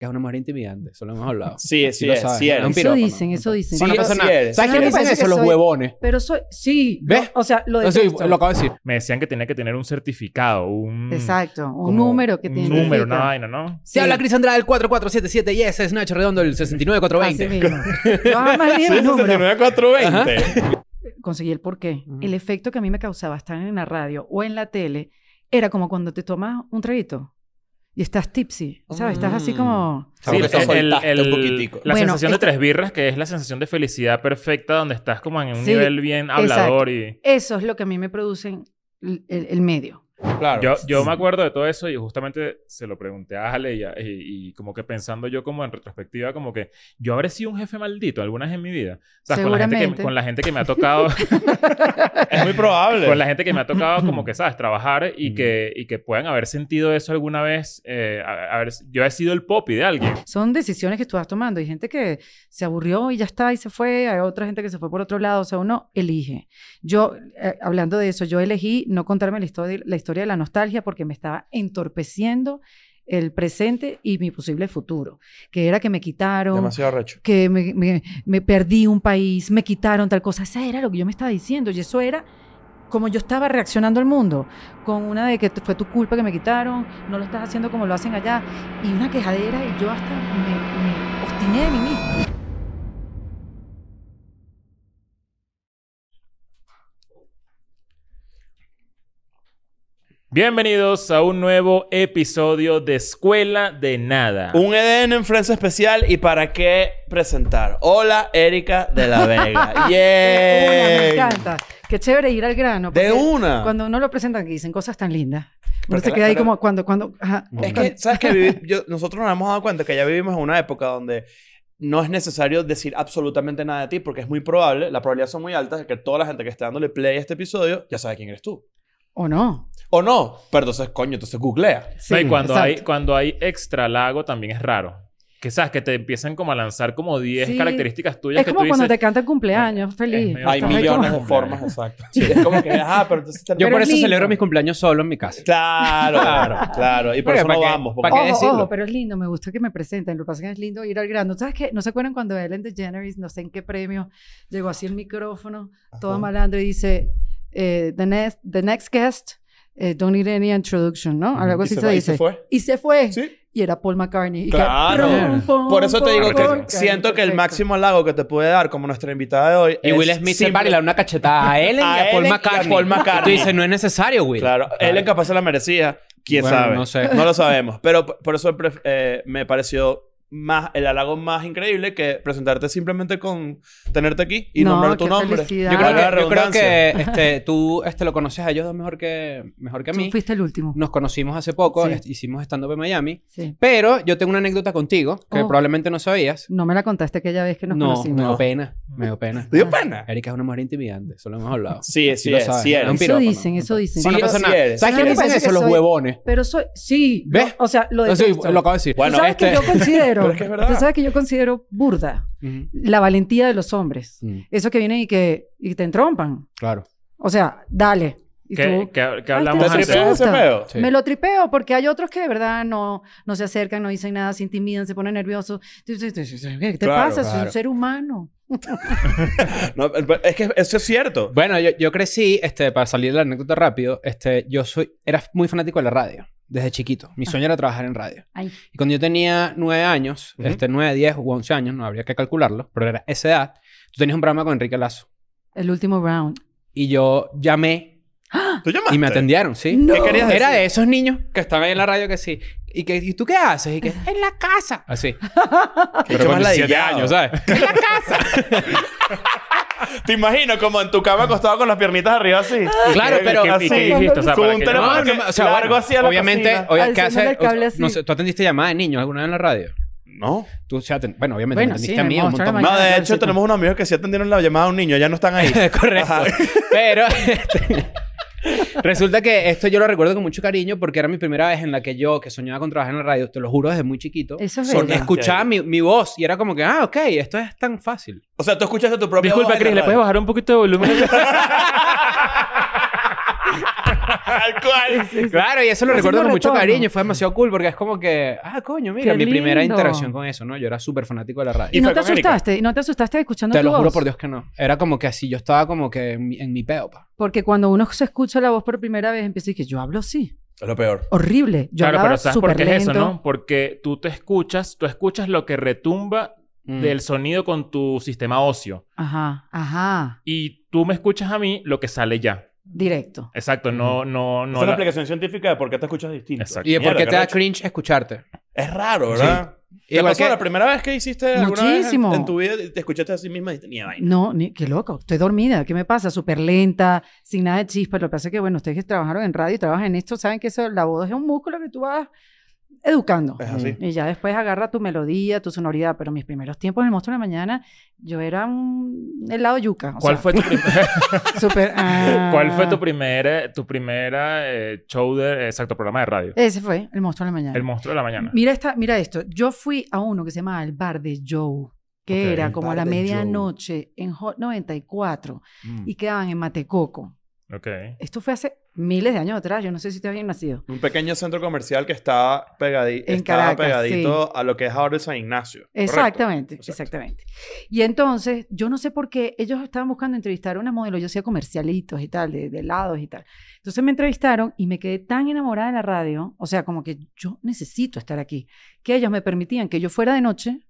que es una mujer intimidante. Eso lo hemos hablado. Sí, sí, lo es, sí. Un Eso dicen, eso dicen. Sí, no pasa nada. ¿Sabes dicen eso? Los soy- huevones. Pero soy... Sí. ¿Ves? no, o sea, lo de Eso lo acabo de decir. Me decían que tenía que tener un certificado, un... Exacto. Un número que un tiene. número, una vaina, ¿no? Se habla Cris Andrade del 4477 y ese es Nacho Redondo el Así 69420. mismo. Yo jamás dije mi número. 420. Conseguí el porqué. El efecto que a mí me causaba estar en la radio o en la tele era como cuando te tomas un traguito y estás tipsy, ¿sabes? Estás así Mm. como... Sí, el- el- un poquitico. La Bueno, sensación de tres birras, que es la sensación de felicidad perfecta, donde estás como en un Sí, nivel bien hablador y... Eso es lo que a mí me produce el, el- el medio. Claro. Yo, yo me acuerdo de todo eso y justamente se lo pregunté a Ale y, a- y- y como que pensando yo como en retrospectiva, como que yo habré sido un jefe maldito alguna vez en mi vida. O sea, con la, gente que, con la gente que me ha tocado, Es muy probable. con la gente que me ha tocado como que, ¿sabes? Trabajar y, Mm. que, y que puedan haber sentido eso alguna vez. eh, a- haber- yo he sido el popi de alguien. Son decisiones que tú vas tomando. Hay gente que se aburrió y ya está y se fue. Hay otra gente que se fue por otro lado. O sea, uno elige. Yo, eh, hablando de eso, yo elegí no contarme la historia, la historia de la nostalgia porque me estaba entorpeciendo el presente y mi posible futuro. Que era que me quitaron, Demasiado recho. que me, me- me perdí un país, me quitaron tal cosa. Eso era lo que yo me estaba diciendo. Y eso era como yo estaba reaccionando al mundo. Con una de que fue tu culpa que me quitaron, no lo estás haciendo como lo hacen allá. Y una quejadera y yo hasta me, me obstiné de mí misma. Bienvenidos a un nuevo episodio de Escuela de Nada. Un EDN en Friends especial y para qué presentar. Hola, Erika de la Vega. Una, me encanta. Qué chévere ir al grano. De una. Cuando uno lo presentan que dicen cosas tan lindas. Uno se queda ahí pero- como cuando, cuando, ajá, Es que, ¿sabes qué? nosotros nos hemos dado cuenta que ya vivimos en una época donde no es necesario decir absolutamente nada de ti porque es muy probable, las probabilidades son muy altas de que toda la gente que esté dándole play a este episodio ya sabe quién eres tú. O no. O no, pero entonces, coño, entonces googlea. Sí, No, y cuando exacto. hay, cuando hay extra lago también es raro. Que sabes, que te empiezan como a lanzar como 10 Sí. características tuyas Es que como tú cuando dices... te canta el cumpleaños, feliz. medio- Hay millones como- de formas, exacto. Sí, es como que, ajá, pero entonces... Yo Pero por es eso lindo. celebro mis cumpleaños solo en mi casa. Claro, claro, claro. Y por Porque eso ¿para no vamos. ¿Para qué decirlo? ojo, pero es lindo, me gusta que me presenten. Lo que pasa es que es lindo ir al grano. ¿Sabes qué? ¿No se acuerdan cuando Ellen DeGeneres, no sé en qué premio, llegó así el micrófono, toda Ajá. malandra y dice, eh, the, next, the next guest, eh, don't need any introduction, ¿no? Algo Y así se se, va- y dice. se fue. Y se fue. Sí. Y era Paul McCartney. Y que, Claro. pum, Por eso te digo pum, que siento que el máximo halago que te puede dar como nuestra invitada de hoy Y es Will Smith se simple- para y le da una cachetada a Ellen A y a Paul Ellen y a McCartney. Paul McCartney. Y tú dices, no es necesario, Will. Claro, Ellen capaz se la merecía. ¿Quién Bueno, sabe? no sé. No lo sabemos. Pero por eso eh, me pareció más, el halago más increíble que presentarte simplemente con tenerte aquí y No, nombrar tu qué nombre. felicidad. Yo creo que, yo creo que este, tú este, lo conoces a ellos dos mejor que, mejor que a Tú mí. fuiste el último. Nos conocimos hace poco, Sí. est- hicimos stand-up en Miami. Sí. Pero yo tengo una anécdota contigo que Oh. probablemente no sabías. No me la contaste aquella vez que nos no, conocimos. me No. dio pena. Me dio pena. ¿Te dio pena? Erika es una mujer intimidante, eso lo hemos hablado. Sí, sí, es, sabes, sí un Eso dicen, eso dicen. Sí, no pasa nada. ¿Sabes ¿Sabes quién qué dicen eso? Que Los huevones. Pero soy, sí. ¿Ves? o sea, lo de lo acabo de decir. Bueno, ¿Tú sabes este- que yo considero? Pero es que es verdad. Tú sabes que yo considero burda la valentía de los hombres. Mm, Eso que vienen y que y te entrompan. Claro. O sea, dale. Y ¿Qué, tú, qué- qué Ay, hablamos te ¿Te antes? ese? Sí. Me lo tripeo porque hay otros que de verdad no, no se acercan, no dicen nada, se intimidan, se ponen nerviosos. ¿Qué te Claro, pasa? Soy claro. un ser humano. No, es que eso es cierto. Bueno, yo, yo crecí, este, para salir de la anécdota rápido, este, yo soy, era muy fanático de la radio, desde chiquito. Mi sueño era trabajar en radio. Ay, Y cuando yo tenía nueve años, Ujú. este, nueve, diez u once años, no habría que calcularlo, pero era esa edad, tú tenías un programa con Enrique Lazo. el último round. Y yo llamé ¿Tú llamaste? y me atendieron, ¿sí? No. ¿Qué querías Era de esos niños que estaban ahí en la radio que sí. Y que, ¿y tú qué haces? Y que, en la casa. Así. Pero más con 17 ladillado. años, ¿sabes? En la casa. Te imagino como en tu cama acostado con las piernitas arriba así. Claro, pero- que ¿Y así. qué dijiste? O sea, Con para un que- teléfono No, que no, o sea, largo bueno, así a la obviamente, cocina. oye, Al ¿qué celular haces? el cable O- no así. sé, ¿tú atendiste llamada de niños alguna vez en la radio? No. Tú, o sea, aten- bueno, obviamente, Bueno, sí, a mí un de montón. No, Mañana, de claro, hecho tenemos unos amigos que sí atendieron la llamada a un niño, ya no están ahí. Correcto. Ajá. Pero este, resulta que esto yo lo recuerdo con mucho cariño porque era mi primera vez en la que yo, que soñaba con trabajar en la radio, te lo juro desde muy chiquito, Eso es son- verdad. escuchaba mi, mi voz y era como que, ah, ok, esto es tan fácil. O sea, tú escuchaste tu propia Disculpa, voz en Chris, la ¿le radio. puedes bajar un poquito de volumen? Tal cual. Sí, sí, sí. Claro, y eso lo recuerdo con mucho cariño. Fue demasiado cool porque es como que, ah, coño, mira, Qué mi primera lindo. interacción con eso, ¿no? Yo era súper fanático de la radio. ¿Y Y no te asustaste? ¿Y no te asustaste escuchando Te tu lo juro voz? por Dios que no. Era como que así, yo estaba como que en mi, en mi peo, pa. Porque cuando uno se escucha la voz por primera vez, empieza a decir que yo hablo así. Es lo peor. Horrible. Yo claro, hablaba pero ¿sabes por qué es eso, no? Porque tú te escuchas, tú escuchas lo que retumba Mm. del sonido con tu sistema óseo. Ajá, ajá. Y tú me escuchas a mí lo que sale ya. Directo. Exacto, no, no, no. es la- explicación científica de por qué te escuchas distinto. Exacto. ¿Y de por Mierda, qué te da cringe escucharte? Es raro, ¿verdad? ¿Te Igual pasó que- la primera vez que hiciste alguna vez en- Muchísimo. en, tu vida te escuchaste a sí misma y tenía vaina? No, ni, qué loco. Estoy dormida. ¿Qué me pasa? Súper lenta, sin nada de chispa. Lo que pasa es que, bueno, ustedes que trabajaron en radio y trabajan en esto, saben que eso, la voz es un músculo que tú vas educando. Es así. Y ya después agarra tu melodía, tu sonoridad. Pero mis primeros tiempos en el Monstruo de la Mañana, yo era un helado yuca. o ¿Cuál, sea, fue tu primer, súper, ah. ¿Cuál fue tu primer, tu primera eh, show de, exacto, programa de radio? Ese fue el Monstruo de la Mañana. El monstruo de la mañana. Mira, esta, mira esto. Yo fui a uno que se llamaba el Bar de Joe, que era como a la medianoche en Hot 94 Mm, y quedaban en Matecoco. Ok. Esto fue hace miles de años atrás. Yo no sé si te habían nacido. Un pequeño centro comercial que está, pegadi- En estaba Caracas, pegadito a lo que es ahora el San Ignacio. Exactamente, exactamente. Y entonces, yo no sé por qué ellos estaban buscando entrevistar a una modelo. Yo hacía comercialitos y tal, de, de helados y tal. Entonces me entrevistaron y me quedé tan enamorada de la radio, o sea, como que yo necesito estar aquí, que ellos me permitían que yo fuera de noche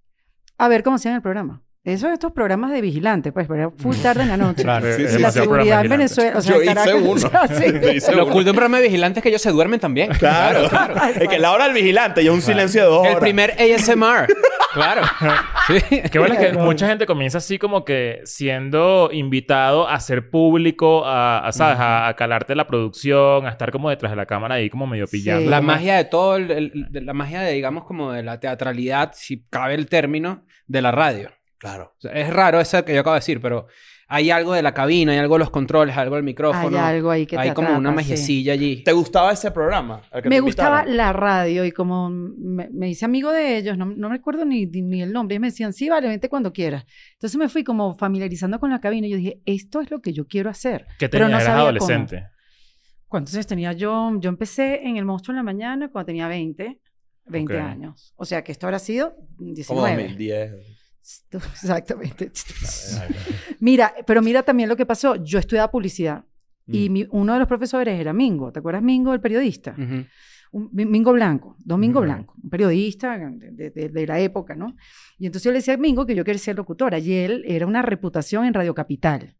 a ver cómo hacían el programa. Eso de estos programas de vigilante, pues, pero era full tarde en la noche. Claro. Sí, sí, la seguridad en Venezuela, o sea, Yo hice uno. o sea, sí. Yo hice Lo uno. cool de un programa de vigilantes es que ellos se duermen también. Claro. es que la hora del vigilante y un silencio de dos horas. El primer ASMR. claro. Sí. Qué bueno es que mucha gente comienza así como que siendo invitado a ser público, a, a, ¿sabes? A, a calarte la producción, a estar como detrás de la cámara ahí como medio Sí. pillando. La como- magia de todo, el- el- de la magia de, digamos, como de la teatralidad, si cabe el término, de la radio. Claro. O sea, es raro eso que yo acabo de decir, pero hay algo de la cabina, hay algo de los controles, algo del micrófono. Hay algo ahí que te Hay como una sí. magiecilla allí. ¿Te gustaba ese programa? al que Me te gustaba la radio y como me, me hice amigo de ellos, no, no recuerdo ni, ni, el nombre, ellos me decían, sí, vale, vente cuando quieras. Entonces me fui como familiarizando con la cabina y yo dije, esto es lo que yo quiero hacer. Que pero tenías, no eras sabía adolescente. ¿Cuántos años tenía yo? Yo empecé en El Monstruo en la Mañana cuando tenía 20, 20 Ok. años. O sea que esto habrá sido Como 19. 2010. Exactamente. Mira, pero mira también lo que pasó. Yo estudiaba publicidad y Mm. mi- uno de los profesores era Mingo. ¿Te acuerdas Mingo, el periodista? Un- Mi- Mingo Blanco, Domingo. Blanco, un periodista de, de- de- de la época, ¿no? Y entonces yo le decía a Mingo que yo quería ser locutora y él era una reputación en Radio Capital.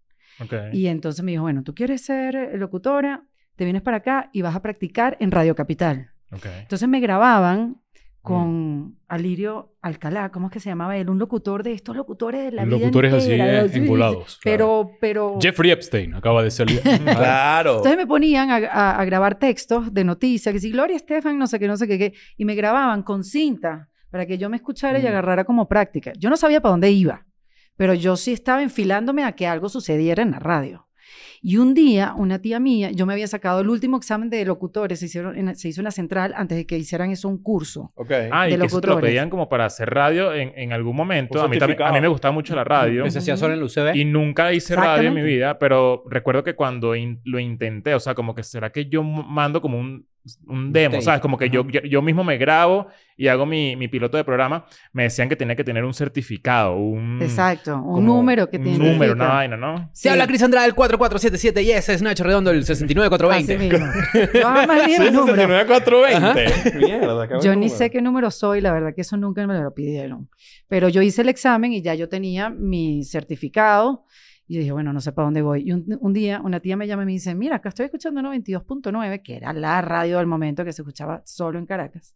Y entonces me dijo, bueno, tú quieres ser eh, locutora, te vienes para acá y vas a practicar en Radio Capital. ok. Entonces me grababan con Alirio Alcalá, ¿cómo es que se llamaba él? Un locutor de estos locutores de la vida Locutores así, entera, eh, sí, engolados. Pero, pero... Jeffrey Epstein acaba de salir. Claro. Entonces me ponían a, a- a grabar textos de noticias, que si Gloria Estefan, no sé qué, no sé qué, qué, y me grababan con cinta para que yo me escuchara y Mm. agarrara como práctica. Yo no sabía para dónde iba, pero yo sí estaba enfilándome a que algo sucediera en la radio. Y un día, una tía mía, yo me había sacado el último examen de locutores, se, hicieron en, se hizo en la central antes de que hicieran eso un curso. Ok. Ah, de y que eso te lo pedían como para hacer radio en, en algún momento. A mí, a mí me gustaba mucho la radio. Que se hacía solo en el UCB. Y nunca hice radio en mi vida, pero recuerdo que cuando in, lo intenté, o sea, como que será que yo mando como un un demo, Usted. ¿sabes? Como que yo, yo, yo, mismo me grabo y hago mi, mi, piloto de programa. Me decían que tenía que tener un certificado, un... Exacto, un número que tiene. Un número, una vaina, ¿no? Se sí. habla Cris Andrade, el 447 977 y ese es Nacho Redondo, el 69420. No, Yo ni sé qué número soy, la verdad que eso nunca me lo pidieron. Pero yo hice el examen y ya yo tenía mi certificado. Y dije, bueno, no sé para dónde voy. Y un, un, día una tía me llama y me dice, mira, acá estoy escuchando 92.9, que era la radio del momento que se escuchaba solo en Caracas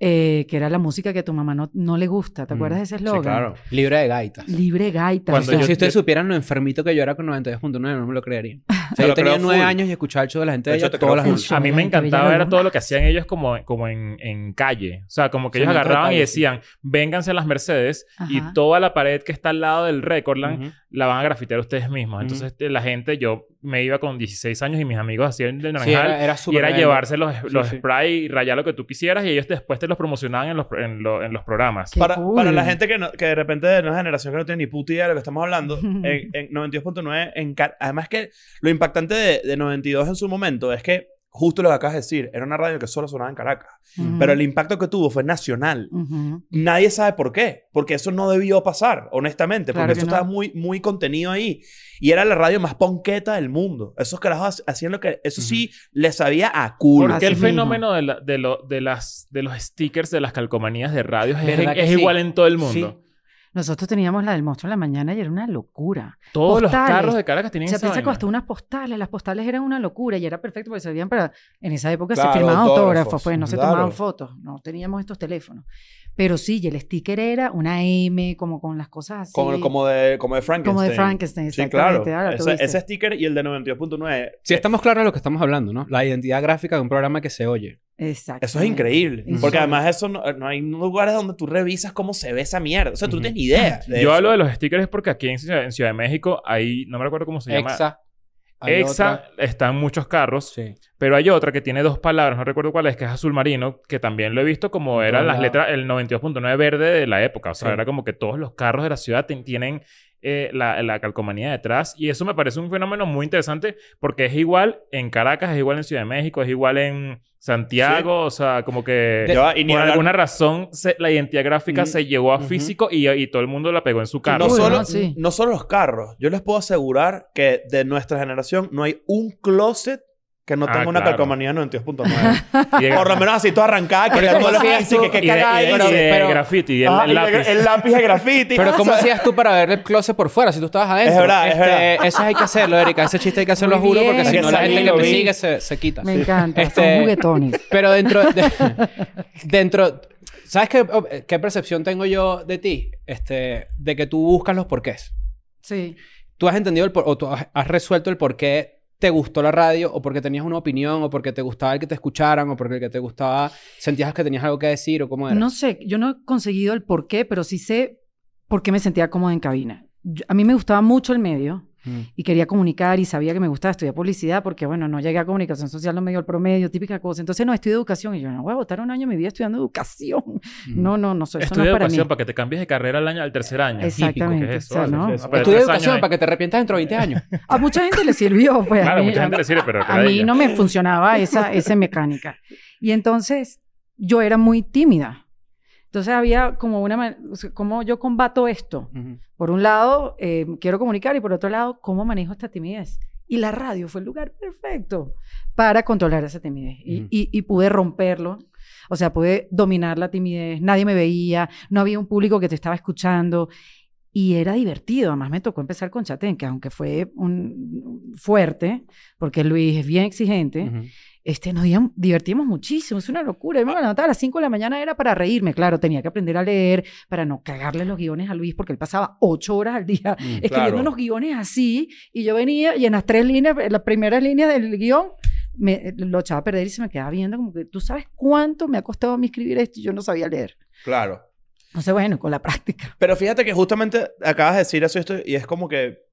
eh, que era la música que a tu mamá no, no le gusta. ¿Te Mm, acuerdas de ese Sí, eslogan? claro. Libre de gaitas. Libre gaita. Cuando o sea, yo- si ustedes supieran lo enfermito que yo era con 92.9, no me lo creerían. O sea, yo tenía nueve años y escuchaba el show de la gente de, De hecho, todas las. A mí me encantaba era todo lo que hacían ellos como, como en, en calle. O sea, como que Sí, ellos agarraban y sí. decían, vénganse a las Mercedes y toda la pared que está al lado del Recordland la van a grafitear ustedes mismos. Entonces la gente, yo me iba con 16 años y mis amigos hacían de Sí, naranjal. era, era y era llevarse los, los sí. spray y rayar lo que tú quisieras y ellos después te los promocionaban en los, en lo- en los programas. Para, cool. para la gente que, no- que de repente de una generación que no tiene ni puta idea de lo que estamos hablando, en, en 92.9, en Car- además que lo impactante de, de 92 en su momento es que, justo lo que acabas de decir, era una radio que solo sonaba en Caracas. Pero el impacto que tuvo fue nacional. Nadie sabe por qué. Porque eso no debió pasar, honestamente. Porque que eso no. estaba muy, muy contenido ahí. Y era la radio más ponqueta del mundo. Esos carajos hacían lo que... Eso sí, le sabía a culo. Porque el mismo. fenómeno de, la- de, lo- de las, de los stickers de las calcomanías de radios es, ¿Verdad que es sí? igual en todo el mundo. Nosotros teníamos la del monstruo de la mañana y era una locura. Todos los Postales. carros de Caracas tenían Se esa piensa que hasta unas postales, las postales eran una locura y era perfecto porque servían para... En esa época Claro, se firmaban autógrafos. pues no se Claro. tomaban fotos, no teníamos estos teléfonos. Pero sí, y el sticker era una M, como con las cosas así. Como, como, de, como de Frankenstein. Como de Frankenstein, Sí, claro. Ese, ese sticker y el de 92.9. Si estamos claros de lo que estamos hablando, ¿no? La identidad gráfica de un programa que se oye. Exacto. Eso es increíble. Porque además eso no, no hay lugares donde tú revisas cómo se ve esa mierda. O sea, tú no tienes ni idea. de Yo eso. hablo de los stickers porque aquí en Ciudad, en Ciudad de México hay, no me recuerdo cómo se llama. Exa. Hay Exa otra. están muchos carros, Sí. pero hay otra que tiene dos palabras, no recuerdo cuál es, que es azul marino, que también lo he visto como eran las letras, el 92.9 verde de la época. O sea, Sí. era como que todos los carros de la ciudad tienen eh, la, la calcomanía detrás. Y eso me parece un fenómeno muy interesante porque es igual en Caracas, es igual en Ciudad de México, es igual en Santiago. O sea, como que y por hablar- alguna razón se- la identidad gráfica Mm, se llevó a físico y, y todo el mundo la pegó en su carro. No Uy, solo, no, sí. no solo los carros. Yo les puedo asegurar que de nuestra generación no hay un closet que no Ah, tenga una claro. calcomanía 92.9. Y de- Por lo menos así toda arrancada. Que Pero ya ¿cómo tú le hacías ves y tú? que de- cagáis. y de pero- graffiti, y el, Ah, el y lápiz. El lápiz de graffiti. Pero Ah, ¿cómo hacías tú para ver el closet por fuera si tú estabas adentro? Es verdad, es Este, verdad. Eso hay que hacerlo, Erika. Ese chiste hay que hacerlo, juro, porque si no que la gente que me vi. sigue se, se quita. Me encanta, Este- son juguetones. Pero dentro de, dentro ¿sabes qué, qué percepción tengo yo de ti? Este, de que tú buscas los porqués. Sí. Tú has entendido el por- o tú has, has resuelto el por qué te gustó la radio o porque tenías una opinión o porque te gustaba el que te escucharan o porque el que te gustaba sentías que tenías algo que decir o cómo era. No sé, yo no he conseguido el por qué, pero sí sé por qué me sentía cómoda en cabina. A mí me gustaba mucho el medio Mm. y quería comunicar y sabía que me gustaba estudiar publicidad porque, bueno, no llegué a comunicación social, no me dio el promedio, típica cosa. Entonces, no, estudio educación y yo no voy a votar un año de mi vida estudiando educación. Mm. No, no, no, eso, eso no Estudia es para mí. educación para que te cambies de carrera al año al tercer año. Exactamente, Típico, ¿qué es eso? o sea? ¿no? Pero Estudia educación años para que te arrepientas dentro de 20 años. A mucha gente le sirvió, pues. Claro, a mí, mucha gente le sirve, pero a mí ella. no me funcionaba esa, esa mecánica. Y entonces yo era muy tímida. Entonces había como una... ¿Cómo yo combato esto? Por un lado, eh, quiero comunicar y por otro lado, ¿cómo manejo esta timidez? Y la radio fue el lugar perfecto para controlar esa timidez. Y, Ujú. y- y pude romperlo. O sea, pude dominar la timidez. Nadie me veía. No había un público que te estaba escuchando. Y era divertido. Además, me tocó empezar con Chatén, que aunque fue un, fuerte, porque Luis es bien exigente, Ujú. Este, nos divertimos muchísimo, es una locura. Yo me levantaba a las 5 de la mañana, era para reírme, claro, tenía que aprender a leer, para no cagarle los guiones a Luis, porque él pasaba 8 horas al día Mm, escribiendo claro. unos guiones así, y yo venía y en las tres líneas, en las primeras líneas del guion, me, lo echaba a perder y se me quedaba viendo como que, ¿tú sabes cuánto me ha costado a mí escribir esto? Y yo no sabía leer. Claro. Entonces, bueno, con la práctica. Pero fíjate que justamente acabas de decir eso y esto, y es como que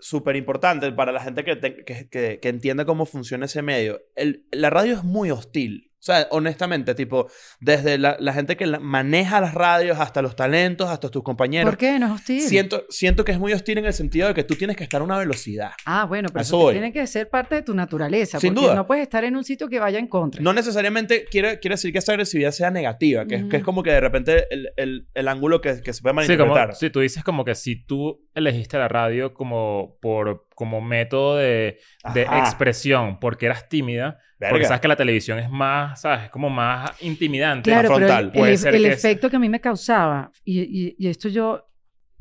súper importante para la gente que, te- que, que, que entienda cómo funciona ese medio. El- la radio es muy hostil. O sea, honestamente, tipo, desde la, la gente que la- maneja las radios hasta los talentos, hasta tus compañeros. ¿Por qué? No es hostil. Siento, siento que es muy hostil en el sentido de que tú tienes que estar a una velocidad. Ah, bueno, pero eso, tiene que ser parte de tu naturaleza. Sin porque duda. no puedes estar en un sitio que vaya en contra. No necesariamente quiere, quiere decir que esa agresividad sea negativa, que, es- que es como que de repente el, el, el ángulo que, que se puede Sí, como, malinterpretar. sí, tú dices como que si tú elegiste la radio como, por, como método de, de expresión porque eras tímida, porque Verga. sabes que la televisión es más, ¿sabes? Es como más intimidante. Claro, más pero frontal. el, Puede el- ser el que es- efecto que a mí me causaba, y, y- y esto yo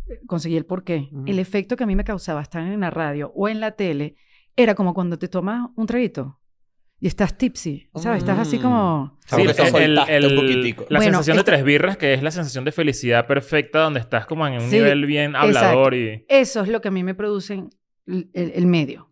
eh, conseguí el porqué, el efecto que a mí me causaba estar en la radio o en la tele era como cuando te tomas un traguito y estás tipsy, ¿sabes? Estás así Mm. como... Sí, el- el- un poquitico. La Bueno, sensación de tres birras, que es la sensación de felicidad perfecta, donde estás como en un Sí, nivel bien hablador y... Eso es lo que a mí me produce el, medio.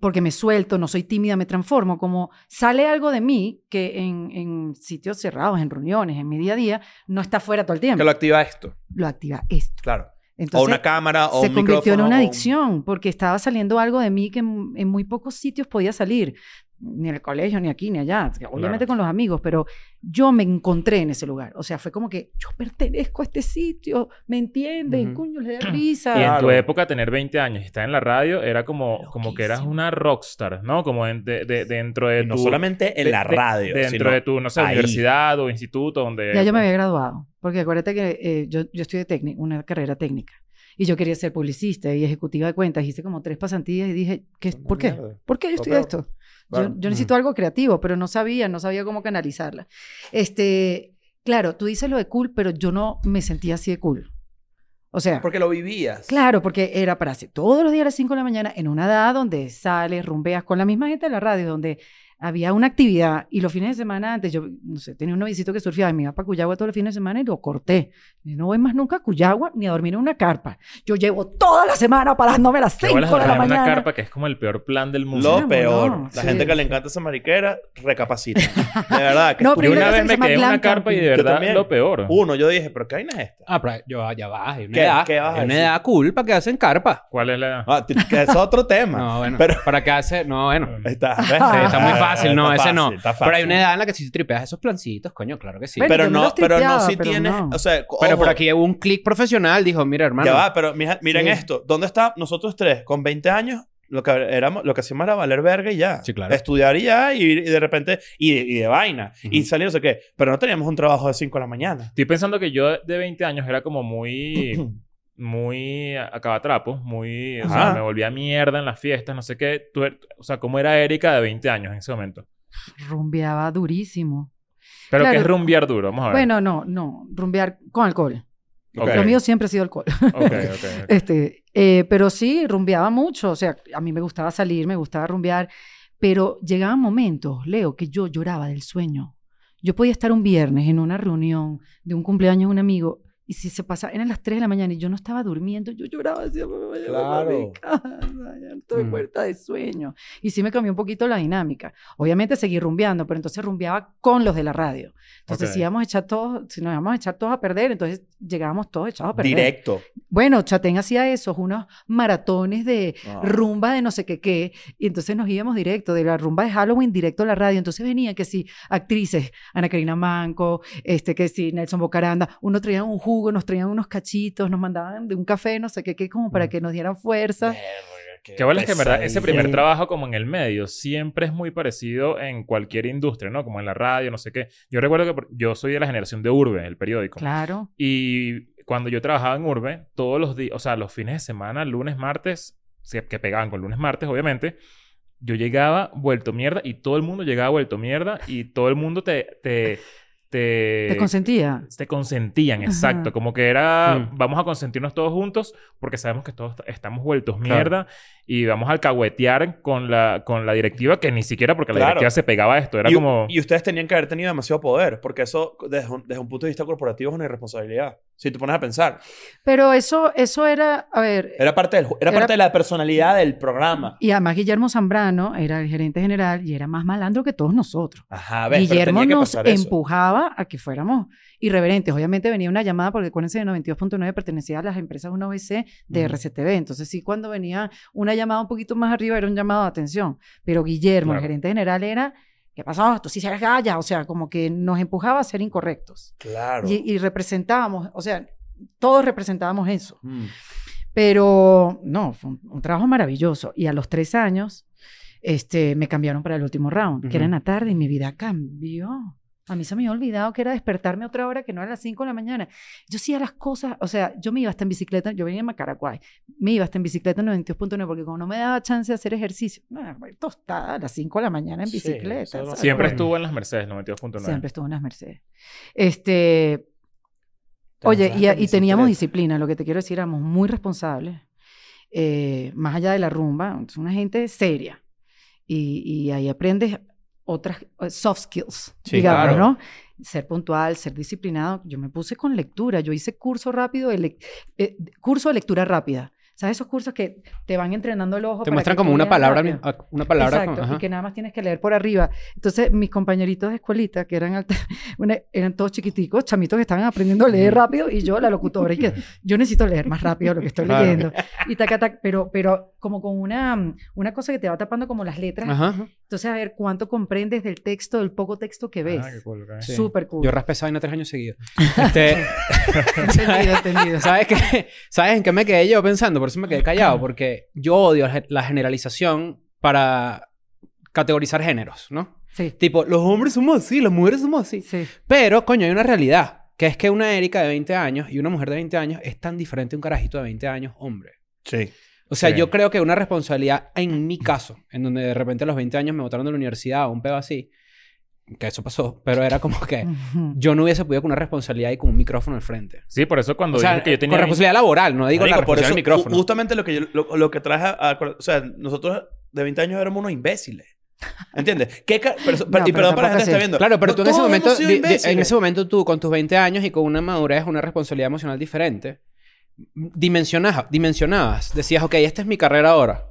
Porque me suelto, no soy tímida, me transformo. Como sale algo de mí que en, en sitios cerrados, en reuniones, en mi día a día, no está fuera todo el tiempo. Que lo activa esto, Lo activa esto. claro. Entonces, o una cámara, o se un convirtió en una un- adicción porque estaba saliendo algo de mí que en, en muy pocos sitios podía salir. Ni en el colegio, ni aquí, ni allá. Obviamente con los amigos, pero yo me encontré en ese lugar. O sea, fue como que yo pertenezco a este sitio, ¿me entienden? Ujú. Coño, le da risa. Y en tu Claro. época, tener 20 años y estar en la radio era como, como que eras una rockstar, ¿no? Como en- de- de- dentro de Y no tu... solamente en de- la de- radio, Dentro sino de tu, no sé, ahí. universidad o instituto donde... Ya yo me había graduado, porque acuérdate que eh, yo, yo estudié técnica, una carrera técnica. Y yo quería ser publicista y ejecutiva de cuentas. Hice como tres pasantías y dije, ¿qué, ¿por qué? ¿Por qué yo estudié esto? Yo, yo necesito algo creativo, pero no sabía, no sabía cómo canalizarla. Este, claro, tú dices lo de cool, pero yo no me sentía así de cool. O sea, Porque lo vivías. claro, porque era para hacer todos los días a las 5 de la mañana en una edad donde sales, rumbeas con la misma gente de la radio, donde había una actividad y los fines de semana antes, yo, no sé, tenía un novicito que surfeaba y me iba para Cuyagua todos los fines de semana y lo corté. Y no voy más nunca a Cuyagua ni a dormir en una carpa. Yo llevo toda la semana parándome a las Qué 5 bolas de la dormir en mañana. una carpa que es como el peor plan del mundo. Lo peor. bueno, la sí. gente que le encanta esa mariquera, recapacita. De verdad. Que No, es pero Yo hay una vez que me quedé en una carpa y de verdad también. lo peor. Uno, yo dije, pero ¿qué vaina es esta? Ah, pero yo, ya va. Hay una ¿Qué? edad, ¿Qué vas a hay una edad cool para quedarse en carpa. ¿Cuál es la...? Ah, t- que es otro tema. No, bueno. Pero- Para quedarse... No, bueno. Está, está muy fácil. No, ese no. Pero hay una edad en la que si tripeas esos plancitos, coño, claro que sí. Pero no, pero no si pero tienes, no. o sea, Pero por aquí hubo un click profesional. Dijo, mira, hermano. ya va, pero mija, miren Sí. esto, ¿dónde está nosotros tres con 20 años? Lo que éramos, lo que hacíamos era valer verga y ya. Sí, claro. Estudiar y ya, y, y de repente, y de, y de vaina, y salir no sé qué. Pero no teníamos un trabajo de 5 de la mañana. Estoy pensando que yo de 20 años era como muy... muy acabatrapo, muy... O sea, Ajá. me volvía mierda en las fiestas, no sé qué. Tú, er- o sea, ¿cómo era Erika de 20 años en ese momento? Rumbeaba durísimo. Pero Claro. que es rumbear duro, vamos a ver. Bueno, no, no, rumbear con alcohol. Ok. Lo mío siempre ha sido alcohol. Este, eh, pero sí, rumbeaba mucho. O sea, a mí me gustaba salir, me gustaba rumbear. Pero llegaban momentos, Leo, que yo lloraba del sueño. Yo podía estar un viernes en una reunión de un cumpleaños de un amigo y si se pasaba, eran las 3 de la mañana y yo no estaba durmiendo, yo lloraba, decía, "Me voy a mi Claro. casa, ya estoy Mm. muerta de sueño. Y sí me cambió un poquito la dinámica. Obviamente seguí rumbeando, pero entonces rumbeaba con los de la radio. Entonces, Ok. si íbamos a echar todos, si nos íbamos a echar todos a perder, entonces llegábamos todos echados a perder. Directo. Bueno, Chatén hacía eso, unos maratones de Ah. rumba de no sé qué qué, y entonces nos íbamos directo, de la rumba de Halloween directo a la radio. Entonces venían que sí, actrices, Ana Karina Manco, este, que sí, Nelson Bocaranda, uno traía un jugo, nos traían unos cachitos, nos mandaban de un café, no sé qué qué, como para que nos dieran fuerza. Qué bueno es que en verdad ese primer trabajo como en el medio siempre es muy parecido en cualquier industria, ¿no? Como en la radio, no sé qué. Yo recuerdo que yo soy de la generación de Urbe, el periódico. Claro. Y cuando yo trabajaba en Urbe, todos los días, o sea, los fines de semana, lunes, martes, que pegaban con lunes, martes, obviamente, yo llegaba vuelto mierda y todo el mundo llegaba vuelto mierda y todo el mundo te... te te, Te consentía. te consentían, Ajá. exacto. Como que era, Mm. vamos a consentirnos todos juntos porque sabemos que todos estamos vueltos Claro. mierda y vamos a alcahuetear con la, con la directiva que ni siquiera porque la Claro. directiva se pegaba a esto. Era y, como... y ustedes tenían que haber tenido demasiado poder, porque eso, desde un, desde un punto de vista corporativo, es una irresponsabilidad. Si te pones a pensar. Pero eso, eso era, a ver, Era parte, del, era Era- parte de la personalidad del programa. y además Guillermo Zambrano era el gerente general y era más malandro que todos nosotros. Ajá, ves, pero Guillermo tenía que nos eso. empujaba a que fuéramos irreverentes. Obviamente venía una llamada, porque acuérdense de 92.9 pertenecía a las empresas 1BC de. RCTV. Entonces, sí, cuando venía una llamada un poquito más arriba, era un llamado de atención. Pero Guillermo, el gerente general, era. ¿Qué pasó? Tú sí eres galla. O sea, como que nos empujaba a ser incorrectos. Claro. Y, y representábamos, o sea, todos representábamos eso. Mm. Pero no, fue un, un trabajo maravilloso. Y a los tres años, este, me cambiaron para el último round, que era en la tarde, y mi vida cambió. A mí se me había olvidado que era despertarme a otra hora que no era las 5 de la mañana. Yo hacía las cosas, o sea, yo me iba hasta en bicicleta, yo venía de Macaraguay, me iba hasta en bicicleta en 92.9 porque como no me daba chance de hacer ejercicio, no, tostada a las 5 de la mañana en bicicleta. Siempre estuvo en las Mercedes 92.9. Siempre estuvo en las Mercedes. Este, Oye, y, y teníamos disciplina, lo que te quiero decir, éramos muy responsables, eh, más allá de la rumba, es una gente seria. Y, y ahí aprendes otras eh, soft skills, Sí, digamos, claro. ¿no? Ser puntual, ser disciplinado. Yo me puse con lectura, yo hice curso rápido, de eh, curso de lectura rápida. ¿Sabes esos cursos que te van entrenando el ojo? Te para muestran que como una palabra, una palabra Exacto, con- y que nada más tienes que leer por arriba. Entonces, mis compañeritos de escuelita, que eran, alta- una- eran todos chiquiticos, chamitos que estaban aprendiendo a leer rápido, y yo, la locutora, y que yo necesito leer más rápido lo que estoy Claro. leyendo. Y taca, tac, pero, pero como con una, una cosa que te va tapando como las letras, ajá. Entonces, a ver cuánto comprendes del texto, del poco texto que ves. Ah, qué cool, ok. Sí. Súper cool. Yo raspé esa vaina tres años seguidos. Este, entendido, entendido. ¿Sabes qué? ¿Sabes en qué me quedé yo pensando? Por eso me quedé callado. Porque yo odio la generalización para categorizar géneros, ¿no? Sí, Tipo, los hombres somos así, las mujeres somos así. sí. Pero, coño, hay una realidad. Que es que una Erika de 20 años y una mujer de 20 años es tan diferente a un carajito de 20 años, hombre. Sí. O sea, Sí. yo creo que una responsabilidad en mi caso, en donde de repente a los 20 años me botaron de la universidad o un pedo así, que eso pasó, pero era como que yo no hubiese podido con una responsabilidad y con un micrófono al frente. Sí, por eso cuando O sea, dije que yo tenía... con responsabilidad laboral, no digo la por eso, del micrófono. justamente lo que, yo, lo, lo que traje a, a- O sea, nosotros de 20 años éramos unos imbéciles. ¿Entiendes? ¿Qué ca- pero- pero- y perdón para la gente que está viendo. Claro, pero No tú en ese momento, di- di- en ese momento tú con tus 20 años y con una madurez, una responsabilidad emocional diferente, dimensionabas, dimensionabas, decías, ok, esta es mi carrera ahora.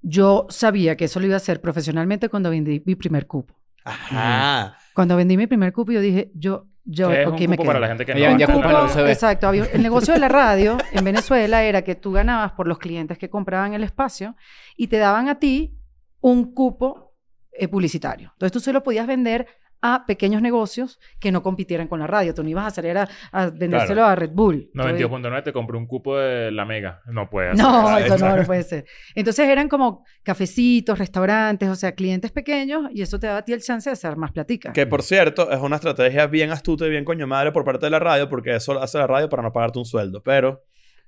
Yo sabía que eso lo iba a hacer profesionalmente cuando vendí mi primer cupo. Ajá. Cuando vendí mi primer cupo, yo dije, yo, yo, que es ok, un me cupo quedo. para la gente que no... vendía Un cupo cupo- en la UCB. Exacto. había- el negocio de la radio en Venezuela era que tú ganabas por los clientes que compraban el espacio y te daban a ti un cupo eh, publicitario. Entonces tú se lo podías vender a pequeños negocios que no compitieran con la radio. Tú no ibas a salir a, a vendérselo Claro. a Red Bull. Tú- 92.9 te compré un cupo de la Mega. No puede ser. No, eso no, no puede ser. Entonces eran como cafecitos, restaurantes, o sea, clientes pequeños y eso te daba a ti el chance de hacer más platica. Que por cierto, es una estrategia bien astuta y bien coño madre por parte de la radio, porque eso hace la radio para no pagarte un sueldo. Pero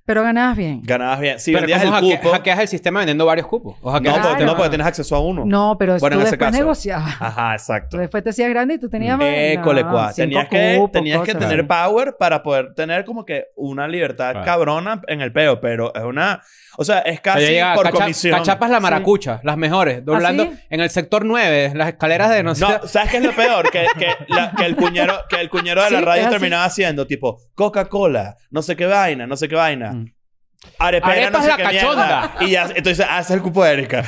Pero ganabas bien. ganabas bien. Si vendías ¿cómo el hacke- cupo. hackeas el sistema vendiendo varios cupos? ¿O No, porque, no, porque tienes acceso a uno. No, pero Bueno, tú en ese después caso. negociabas. Ajá, exacto. después te hacías grande y tú tenías más. École, no, cua. cinco Tenías que, cupos, tenías que tener power para poder tener como que una libertad Claro. cabrona en el peo, pero es una... O sea, es casi llega por cacha- comisión. Cachapas la maracucha, las mejores, doblando ¿Ah, sí? en el sector 9, las escaleras de no sé. No, ¿sabes qué es lo peor? Que, que, la- que el cuñero, que el cuñero de la Sí, radio terminaba haciendo tipo Coca-Cola, no sé qué vaina, no sé qué vaina. Arepera, Arepas no sé la cachonda. Y ya, entonces hace el cupo de Erika.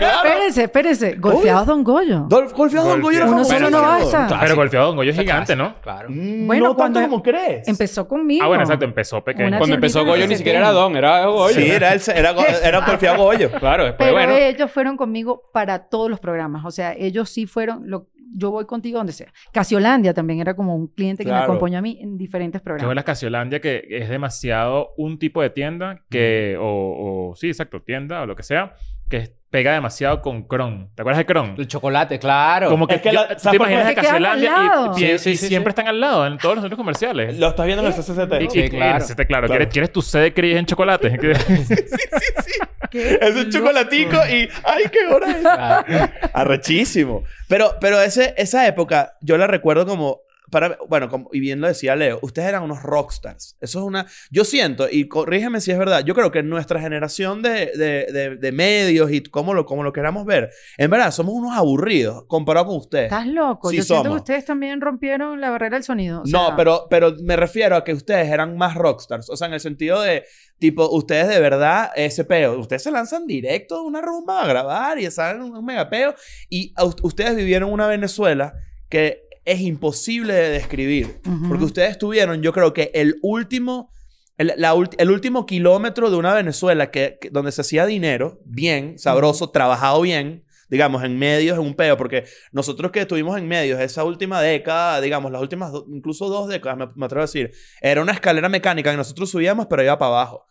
Espérense, espérense. Golfeados Don Goyo. Golfeado Don Goyo era Uno solo no basta. Pero golpeado Don Goyo es gigante, ¿no? Claro. Mm, Bueno, no cuando tanto como crees. Empezó conmigo. Ah, bueno, exacto. Empezó pequeño. Una Cuando empezó Goyo ni siquiera era. Don, era Goyo. Sí, era, el, era, go- era un golfeado Goyo. Claro, después Pero bueno. ellos fueron conmigo para todos los programas. O sea, ellos sí fueron. Lo, yo voy contigo donde sea. Casiolandia también era como un cliente que me acompañó a mí en diferentes Que programas. es la Casiolandia que es demasiado un tipo de tienda que... O, o- sí, exacto. Tienda o lo que sea. Que pega demasiado con Kron. ¿Te acuerdas de Kron? El chocolate, claro. Como que, Es que yo- la- tú ¿sabes te imaginas a Que quedan al Casiolandia lado. y, y- Sí, sí, y sí, siempre sí. están al lado en todos los centros comerciales. Lo estás viendo en el CCCT. Y, Sí, y- claro. y- claro. Claro. ¿Quieres, ¿Quieres tu sede Cris en chocolate? Qué Es un loco. chocolatico y... ¡Ay, qué hora es! Claro. Arrechísimo. Pero, pero ese, esa época yo la recuerdo como... Para, bueno, como, y bien lo decía Leo, ustedes eran unos rockstars. Eso es una... Yo siento, y corrígeme si es verdad, yo creo que nuestra generación de, de, de, de medios y como lo, como lo queramos ver, en verdad somos unos aburridos comparado con ustedes. Estás loco. Sí Yo siento somos. que ustedes también rompieron la barrera del sonido. O no, pero, pero me refiero a que ustedes eran más rockstars. O sea, en el sentido de, tipo, ustedes de verdad, ese peo, ustedes se lanzan directo a una rumba a grabar y salen un, un mega peo. Y a ustedes vivieron una Venezuela que es imposible de describir. Porque ustedes tuvieron, yo creo que el último, el, la ulti- el último kilómetro de una Venezuela que, que- donde se hacía dinero, bien, sabroso, trabajado bien, digamos, en medios, en un peo, porque nosotros que estuvimos en medios esa última década, digamos, las últimas, do- incluso dos décadas, me, me atrevo a decir, era una escalera mecánica que nosotros subíamos, pero iba para abajo.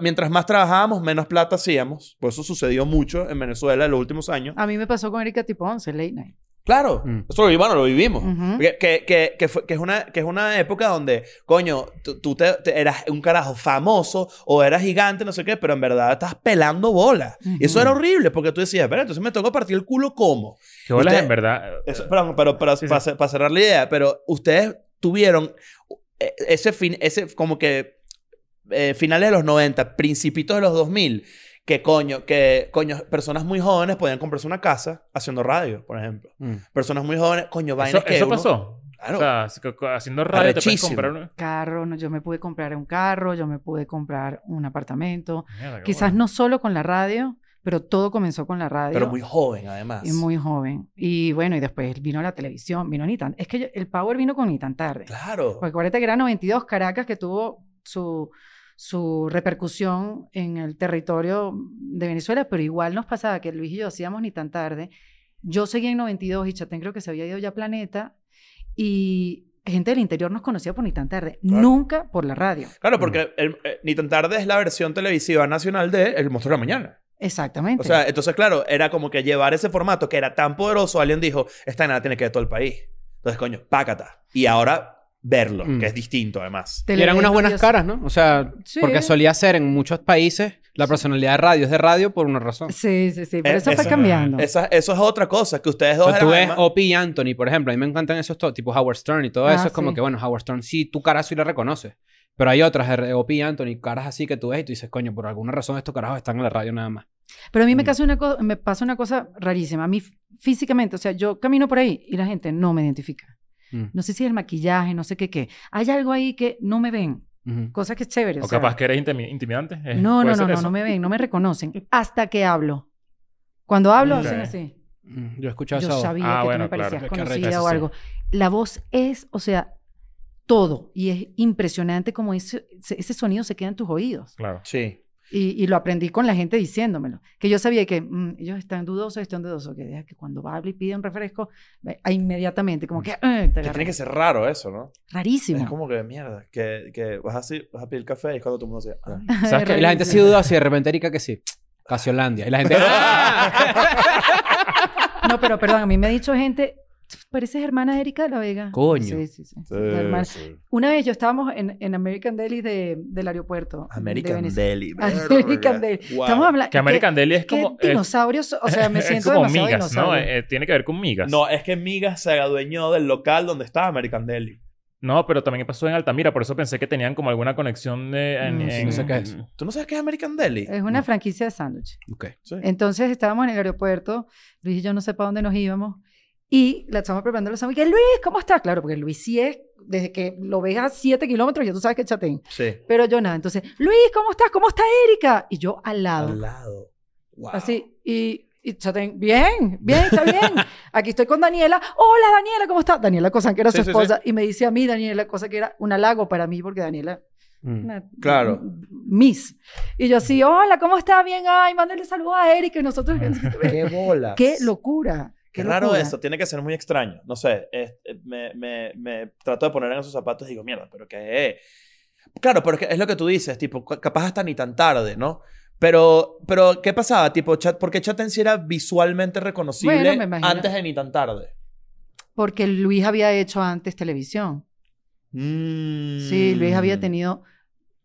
Mientras más trabajábamos, menos plata hacíamos. Por eso sucedió mucho en Venezuela en los últimos años. A mí me pasó con Erika tipo 11, Late Night. Claro, Mm. eso lo, vi- bueno, lo vivimos. Ujú. Que, que, que, que fue- que es una, que es una época donde, coño, tú, tú te, te- eras un carajo famoso o eras gigante, no sé qué, pero en verdad estás pelando bolas. Y eso era horrible porque tú decías, pero entonces me tocó partir el culo como. Que bolas en verdad. Eso, perdón, pero para, Sí, para, cer- para cerrar la idea, pero ustedes tuvieron eh, ese fin, ese como que eh, finales de los 90, principitos de los 2000, que coño, que coño, personas muy jóvenes podían comprarse una casa haciendo radio, por ejemplo. Mm. Personas muy jóvenes, coño, ¿Eso, vainas que eso uno- pasó? Claro. O sea, haciendo radio te puedes comprar una... Carro, no, yo me pude comprar un carro, yo me pude comprar un apartamento. Mierda, Quizás bueno. no solo con la radio, pero todo comenzó con la radio. Pero muy joven, además. Y muy joven. Y bueno, y después vino la televisión, vino ni tan... Es que yo- el Power vino con ni tan tarde. Claro. Porque acuérdate que era 92 Caracas que tuvo su, su repercusión en el territorio de Venezuela, pero igual nos pasaba que Luis y yo hacíamos ni tan tarde. Yo seguía en 92 y Chatén creo que se había ido ya a Planeta y gente del interior nos conocía por ni tan tarde, Claro. nunca por la radio. Claro, porque el- eh, Ni tan tarde es la versión televisiva nacional de El Monstruo de la Mañana. Exactamente. O sea, entonces, claro, era como que llevar ese formato que era tan poderoso, alguien dijo, esta nada tiene que ver todo el país. Entonces, coño, pácata. Y ahora verlo, Mm. que es distinto además. Y eran unas buenas caras, ¿no? O sea, Sí. porque solía ser en muchos países la personalidad de radio es de radio por una razón. Sí, sí, sí. Pero Eh, eso fue cambiando. Esa- eso es otra cosa, que ustedes O dos sea, tú ves además- Opie y Anthony, por ejemplo. A mí me encantan esos to- tipo Howard Stern y todo Ah, eso. Es como que, bueno, Howard Stern sí, tu cara sí la reconoces. Pero hay otras, Opie y Anthony, caras así que tú ves y tú dices, coño, por alguna razón estos carajos están en la radio nada más. Pero a mí me, Mm. pasa una me pasa una cosa rarísima. A mí físicamente, o sea, yo camino por ahí y la gente no me identifica. Mm. No sé si es el maquillaje, no sé qué, qué. Hay algo ahí que no me ven. Ujú. Cosa que es chévere. O sea, capaz que eres intimi- intimidante. eh, No, no, no, no, no me ven, no me reconocen. Hasta que hablo. Cuando hablo, hacen así. Mm, Yo he escuchado Yo esa voz. sabía Ah, que bueno, tú me claro. parecías arrecho. conocida o sí. algo. La voz es, o sea, todo. Y es impresionante como ese ese sonido se queda en tus oídos. Claro. Sí. Y, y lo aprendí con la gente diciéndomelo. Que yo sabía que mm, ellos están dudosos, están dudosos. Que, que cuando habla y pide un refresco, eh, ah, inmediatamente, como que, eh, te Que tiene que ser raro eso, ¿no? Rarísimo. Es como que, mierda, que, que vas, así, vas a pedir café y es cuando todo el mundo dice, "Ay". ¿Sabes qué? Y la gente sí duda si de repente Erika que sí. Casiolandia. Y la gente... ¡Ah! No, pero perdón, a mí me ha dicho gente, "Tú pareces hermana de Erika de la Vega. Coño. Sí, sí, sí. Sí, sí. Una vez yo estábamos en, en American Deli de, del aeropuerto. de American Venezuela. Deli. American. Deli. Wow. Estamos hablando. Que American Deli es como... ¿Qué es- dinosaurios? O sea, me es siento como demasiado migas, ¿no? dinosaurio. Eh, eh, tiene que ver con migas. No, es que Migas se adueñó del local donde estaba American Deli. No, pero también pasó en Altamira, por eso pensé que tenían como alguna conexión de... En, Mm, en- no sé qué es. ¿Tú no sabes qué es American Deli? Es una franquicia de sándwich. Ok. Sí. Entonces estábamos en el aeropuerto, Luis y yo no sé para dónde nos íbamos, y la estamos preparando los sándwiches. Luis, ¿cómo estás? Claro, porque Luis sí es, desde que lo ves a 7 kilómetros, ya tú sabes que es chatén. Sí. Pero yo nada. Entonces, Luis, ¿cómo estás? ¿Cómo está Erika? Y yo al lado. Al lado. Wow. Así, y, y chatén, bien, bien, está bien. Aquí estoy con Daniela. Hola, Daniela, ¿cómo estás? Daniela Cosán, que era Sí, su sí, esposa, y me dice a mí, Daniela Cosa, que era un halago para mí, porque Daniela Mm. una- Claro. Miss. Y yo así, hola, ¿cómo está? Bien, ay, mándale saludos a Erika y nosotros. Qué bola. ¡Qué locura! Qué qué raro eso, tiene que ser muy extraño. No sé, es- eh, me, me, me trato de poner en esos zapatos y digo, mierda, pero qué. Claro, pero es, que lo que tú dices, tipo, capaz hasta ni tan tarde, ¿no? Pero, pero ¿qué pasaba? Tipo, chat, ¿por qué Chaten sí era visualmente reconocible Bueno, antes de ni tan tarde? Porque Luis había hecho antes televisión. Mm. Sí, Luis había tenido.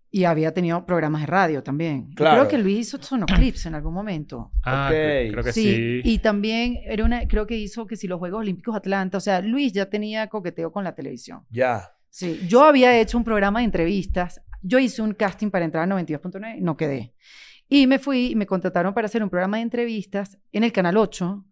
Y había tenido programas de radio también. Claro. Creo que Luis hizo sonoclips en algún momento. Ah, Ok. cre- creo que sí, sí. y también era una, creo que hizo que si los Juegos Olímpicos Atlanta, o sea, Luis ya tenía coqueteo con la televisión. Ya. Sí, yo había hecho un programa de entrevistas, yo hice un casting para entrar a 92.9, no quedé. Y me fui y me contrataron para hacer un programa de entrevistas en el Canal 8,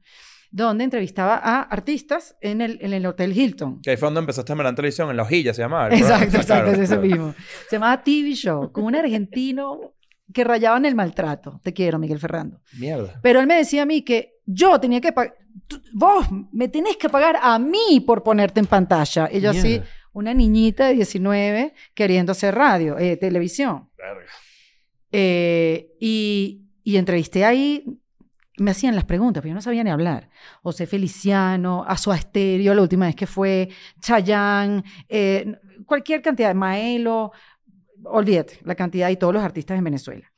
donde entrevistaba a artistas en el, en el Hotel Hilton. Que ahí fue donde empezaste a mirar en televisión, en la hojilla se llamaba. Exacto, exacto, es claro. mismo. Se llamaba TV Show, con un argentino que rayaba en el maltrato. Te quiero, Miguel Ferrando. Mierda. Pero él me decía a mí que yo tenía que pagar, vos me tenés que pagar a mí por ponerte en pantalla. Y yo así, una niñita de 19 queriendo hacer radio, eh, televisión. Verga. Eh, y, y entrevisté ahí, me hacían las preguntas, pero yo no sabía ni hablar. José Feliciano, Azoa Stereo, la última vez que fue, Chayán, eh, cualquier cantidad Maelo, olvídate, la cantidad y todos los artistas en Venezuela.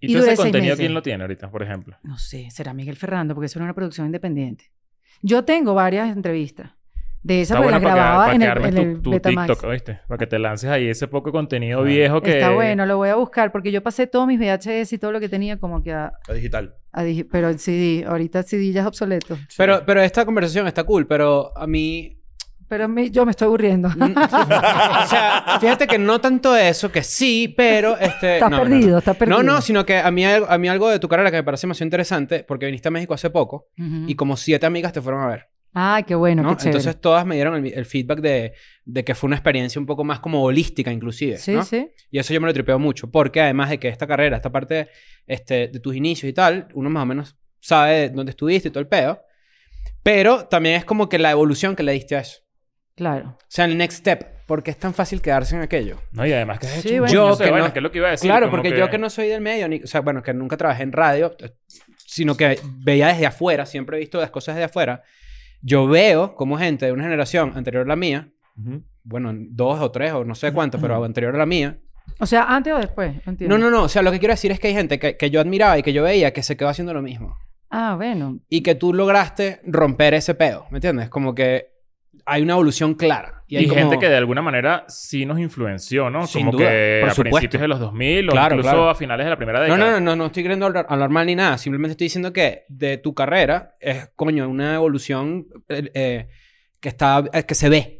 ¿Y y todo ese contenido quién lo tiene ahorita, por ejemplo? No sé, será Miguel Ferrando, porque eso era una producción independiente. Yo tengo varias entrevistas. De esas Está bueno para que, grababa para en que el, armes en el tu, tu Betamax. TikTok, ¿oíste? Para que te lances ahí ese poco contenido Ah. viejo que... Está bueno, lo voy a buscar porque yo pasé todos mis VHS y todo lo que tenía como que a, La digital. a digi- pero el CD, ahorita el CD ya es obsoleto. Pero, pero esta conversación está cool, pero a mí... Pero me- yo me estoy aburriendo. Mm, o sea, fíjate que no tanto eso, que sí, pero... Este, Estás no, no, no. perdido, estás perdido. No, no, sino que a mí, algo- a mí algo de tu carrera que me parece demasiado interesante, porque viniste a México hace poco Ujú. y como siete amigas te fueron a ver. Ay, qué bueno, ¿no? qué chévere. Entonces todas me dieron el, el feedback de, de que fue una experiencia un poco más como holística inclusive. sí, ¿no? sí. Y eso yo me lo tripeo mucho, porque además de que esta carrera, esta parte este, de tus inicios y tal, uno más o menos sabe dónde estuviste y todo el pedo, pero también es como que la evolución que le diste a eso. Claro. O sea, el next step. ¿por qué es tan fácil quedarse en aquello? No, y además que has Sí, hecho bueno. Yo que no- que es lo que iba a decir. Claro, porque yo que no soy del medio, ni- o sea, bueno, que nunca trabajé en radio, eh, sino que veía desde afuera, siempre he visto las cosas desde afuera. Yo veo como gente de una generación anterior a la mía, Ujú. bueno, dos o tres o no sé cuántos, pero anterior a la mía. O sea, antes o después. No entiendo. No, no, no. O sea, lo que quiero decir es que hay gente que, que yo admiraba y que yo veía que se quedó haciendo lo mismo. Ah, bueno. Y que tú lograste romper ese peo, ¿me entiendes? Como que hay una evolución clara. Y, hay como- gente que de alguna manera sí nos influenció, ¿no? Sin como duda, que por a supuesto. principios de los 2000 o Claro, incluso claro. a finales de la primera No, década. no, no, no, no estoy queriendo hablar, hablar mal ni nada. Simplemente estoy diciendo que de tu carrera es, coño, una evolución eh, eh, que está, eh, que se ve.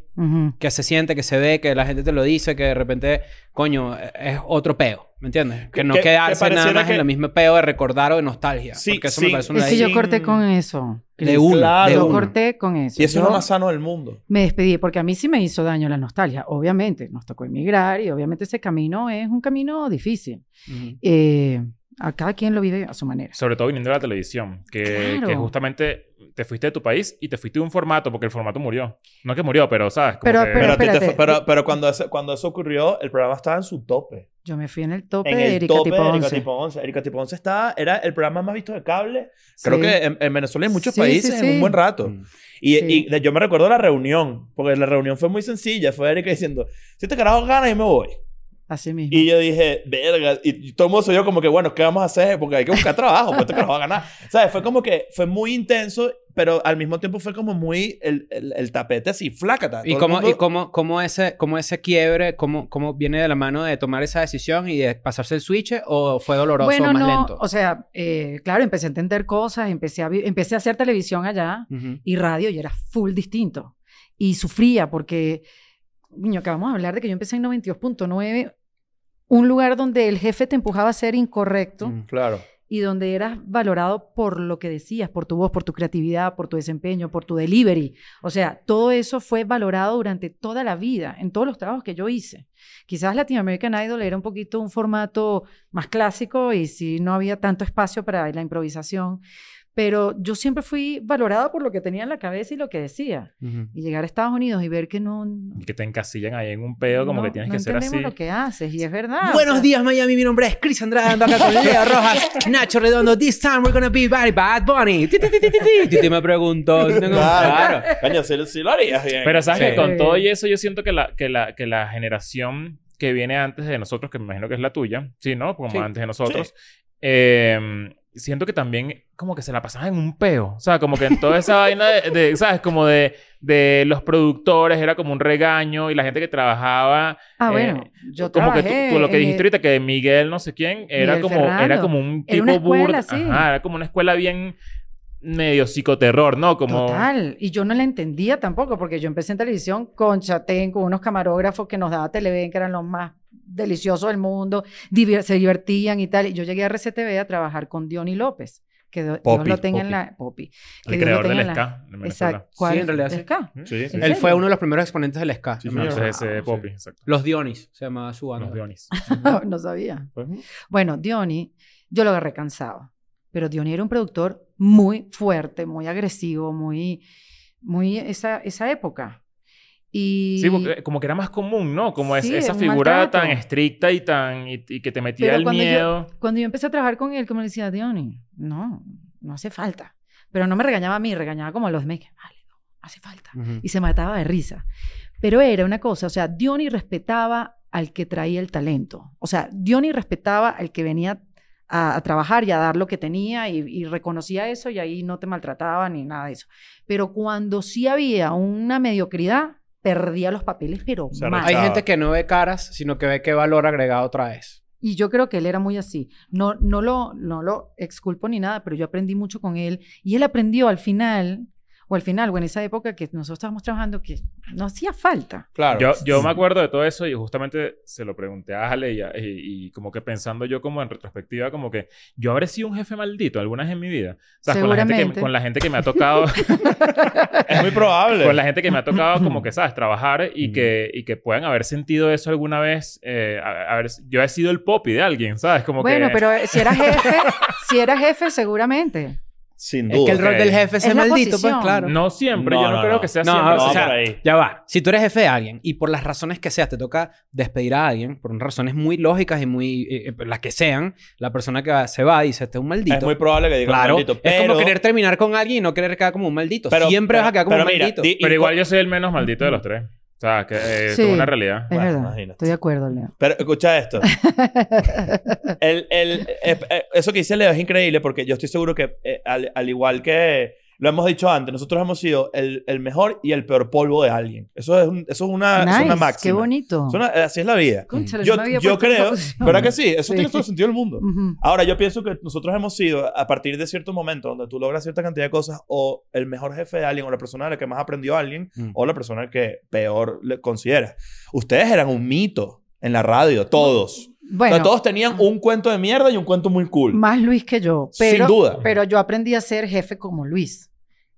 Que se siente, que se ve, que la gente te lo dice, que de repente, coño, es otro peo, ¿me entiendes? Que no Que- que quedarse nada más que- en el mismo peo de recordar o de nostalgia. Sí, porque eso sí. me parece una Es que yo corté con eso. de una, Claro. Yo corté con eso. Y eso Yo es lo más sano del mundo. Me despedí porque a mí sí me hizo daño la nostalgia. Obviamente, nos tocó emigrar y obviamente ese camino es un camino difícil. Ujú. Eh, a cada quien lo vive a su manera. Sobre todo viniendo de la televisión. Que, Claro. que justamente te fuiste de tu país y te fuiste de un formato porque el formato murió. No que murió, pero, ¿sabes? Como Pero- que- Pero, te espérate. fue- pero, pero cuando, ese- cuando eso ocurrió, el programa estaba en su tope. Yo me fui en el tope En de el Erika tope Tipo de Erika 11. Tipo 11. Erika Tipo 11 estaba, era el programa más visto de cable. Creo Sí. que en, en Venezuela y en muchos Sí, países sí, en un buen rato. Mm. Y, Sí. y de- yo me recuerdo la reunión, porque la reunión fue muy sencilla. Fue Erika diciendo, si este carajo gana, yo me voy. Así mismo. Y yo dije, verga. Y, todo el mundo se dio como que, bueno, ¿qué vamos a hacer? Porque hay que buscar trabajo, pues este carajo va a ganar. ¿Sabes? Fue como que fue muy intenso, pero al mismo tiempo fue como muy el, el, el tapete así, flácata. ¿Y, cómo, mundo- y cómo, cómo ese, cómo ese quiebre, cómo, cómo viene de la mano de tomar esa decisión y de pasarse el switch o fue doloroso bueno, o más no, lento? o sea, eh, claro, empecé a entender cosas, empecé a, empecé a hacer televisión allá Ujú. y radio y era full distinto. Y sufría porque, niño, acabamos de hablar de que yo empecé en 92.9, un lugar donde el jefe te empujaba a ser incorrecto Mm. Claro. y donde eras valorado por lo que decías, por tu voz, por tu creatividad, por tu desempeño, por tu delivery. O sea, todo eso fue valorado durante toda la vida, en todos los trabajos que yo hice. Quizás Latin American Idol era un poquito un formato más clásico y si no había tanto espacio para la improvisación, pero yo siempre fui valorada por lo que tenía en la cabeza y lo que decía. Ujú. Y llegar a Estados Unidos y ver que no... Y que te encasillan ahí en un pedo como no- que tienes no que ser así. lo que haces y es verdad. o Buenos sea, días, Miami. Mi nombre es Chris Andrade. Ando acá con Leo Rojas, Nacho Redondo. This time we're gonna be very bad bunny. Ti, ti, ti, ti, ti, ti. Titi me preguntó. Claro. Coño, sí, lo harías bien. Pero sabes Sí. que con todo y eso yo siento que la, que la, que la generación que viene antes de nosotros, que me imagino que es la tuya, sí, ¿no? Como Sí. antes de nosotros, eh, siento que también como que se la pasaban en un peo. O sea, como que en toda esa vaina de, de, ¿sabes? Como de, de los productores era como un regaño y la gente que trabajaba... Ah, eh, bueno, yo como que tú, trabajé tú lo que dijiste ahorita que Miguel no sé quién era Miguel como era como un tipo burda- sí. Ajá, era como una escuela bien medio psicoterror, ¿no? Como Total. Y yo no la entendía tampoco, porque yo empecé en televisión con Chatén, con unos camarógrafos que nos daba Televen, que eran los más deliciosos del mundo, se divertían y tal. Y yo llegué a RCTV a trabajar con Diony López, que Dios Poppy, lo tenga en la... Poppy. Que el Dios lo creador del Venezuela. Exacto. ¿Cuál? Sí, en realidad sí. Sí, sí. ¿En Él fue uno de los primeros exponentes del ska. Sí, ese Sí. Poppy, exacto. Los Dionis se llamaba su banda. Los Dionis. no sabía. Pues, Bueno, Diony, yo lo agarré cansado. Pero Diony era un productor muy fuerte, muy agresivo, muy... Muy esa, esa época. Y... Sí, porque como que era más común, ¿no? Como es- esa figura maltrato. tan estricta y tan y, y que te metía Pero el cuando miedo. Yo, cuando yo empecé a trabajar con él, como le decía, Diony, no, no hace falta. Pero no me regañaba a mí, regañaba como a los demás, vale, no, hace falta. Y se mataba de risa. Pero era una cosa, o sea, Diony respetaba al que traía el talento. O sea, Diony respetaba al que venía a, a trabajar y a dar lo que tenía y, y reconocía eso y ahí no te maltrataba ni nada de eso. Pero cuando sí había una mediocridad, perdía los papeles, pero Se mal. Hay gente que no ve caras, sino que ve qué valor agregado traes. Y yo creo que él era muy así. No, no, lo, no lo exculpo ni nada, pero yo aprendí mucho con él. Y él aprendió al final, o al final, o en esa época que nosotros estábamos trabajando, que no hacía falta. Claro. Yo, yo me acuerdo de todo eso y justamente se lo pregunté a Ale y, a- y- y como que pensando yo como en retrospectiva, como que yo habré sido un jefe maldito alguna vez en mi vida. O sea, con la, gente que, Seguramente. con la gente que me ha tocado, Es muy probable. con la gente que me ha tocado como que, ¿sabes? Trabajar y, Mm. que, y que puedan haber sentido eso alguna vez. eh, a- haber- yo he sido el popi de alguien, ¿sabes? Como bueno, que... pero si era jefe, si era jefe, seguramente. Sin Es duda. que el rol del jefe es Es la maldito, pues claro. No siempre, No, yo no, no, creo no. que sea No, siempre. o No, sea, por ahí. ya va. Si tú eres jefe de alguien y por las razones que seas te toca despedir a alguien, por unas razones muy lógicas y muy... eh, eh, las que sean, la persona que va- se va dice, este es un maldito. Es muy probable que diga Claro, maldito. es Pero, como querer terminar con alguien y no querer quedar como un maldito. pero- Siempre vas a quedar como pero un mira, maldito. di- Pero igual yo soy el menos maldito de los tres. O sea, que eh, Sí. es una realidad. Es Bueno, verdad. imagínate. Estoy de acuerdo, Leo. Pero escucha esto. El- el- eh, eh, eso que dice Leo es increíble porque yo estoy seguro que, eh, al, al igual que lo hemos dicho antes, nosotros hemos sido el, el mejor y el peor polvo de alguien. Eso es, un- eso es, una, eso es una Nice, máxima. Qué bonito. Es una- así es la vida. Cónchale, Yo, no yo creo. ¿verdad que sí? Eso Sí. tiene todo el sentido del mundo. Ujú. Ahora, yo pienso que nosotros hemos sido, a partir de cierto momento donde tú logras cierta cantidad de cosas, o el mejor jefe de alguien, o la persona de la que más aprendió alguien, Mm. o la persona que peor le consideras. Ustedes eran un mito en la radio, todos. Bueno, O sea, todos tenían un cuento de mierda y un cuento muy cool. más Luis que yo. Sin Pero, duda. Pero yo aprendí a ser jefe como Luis.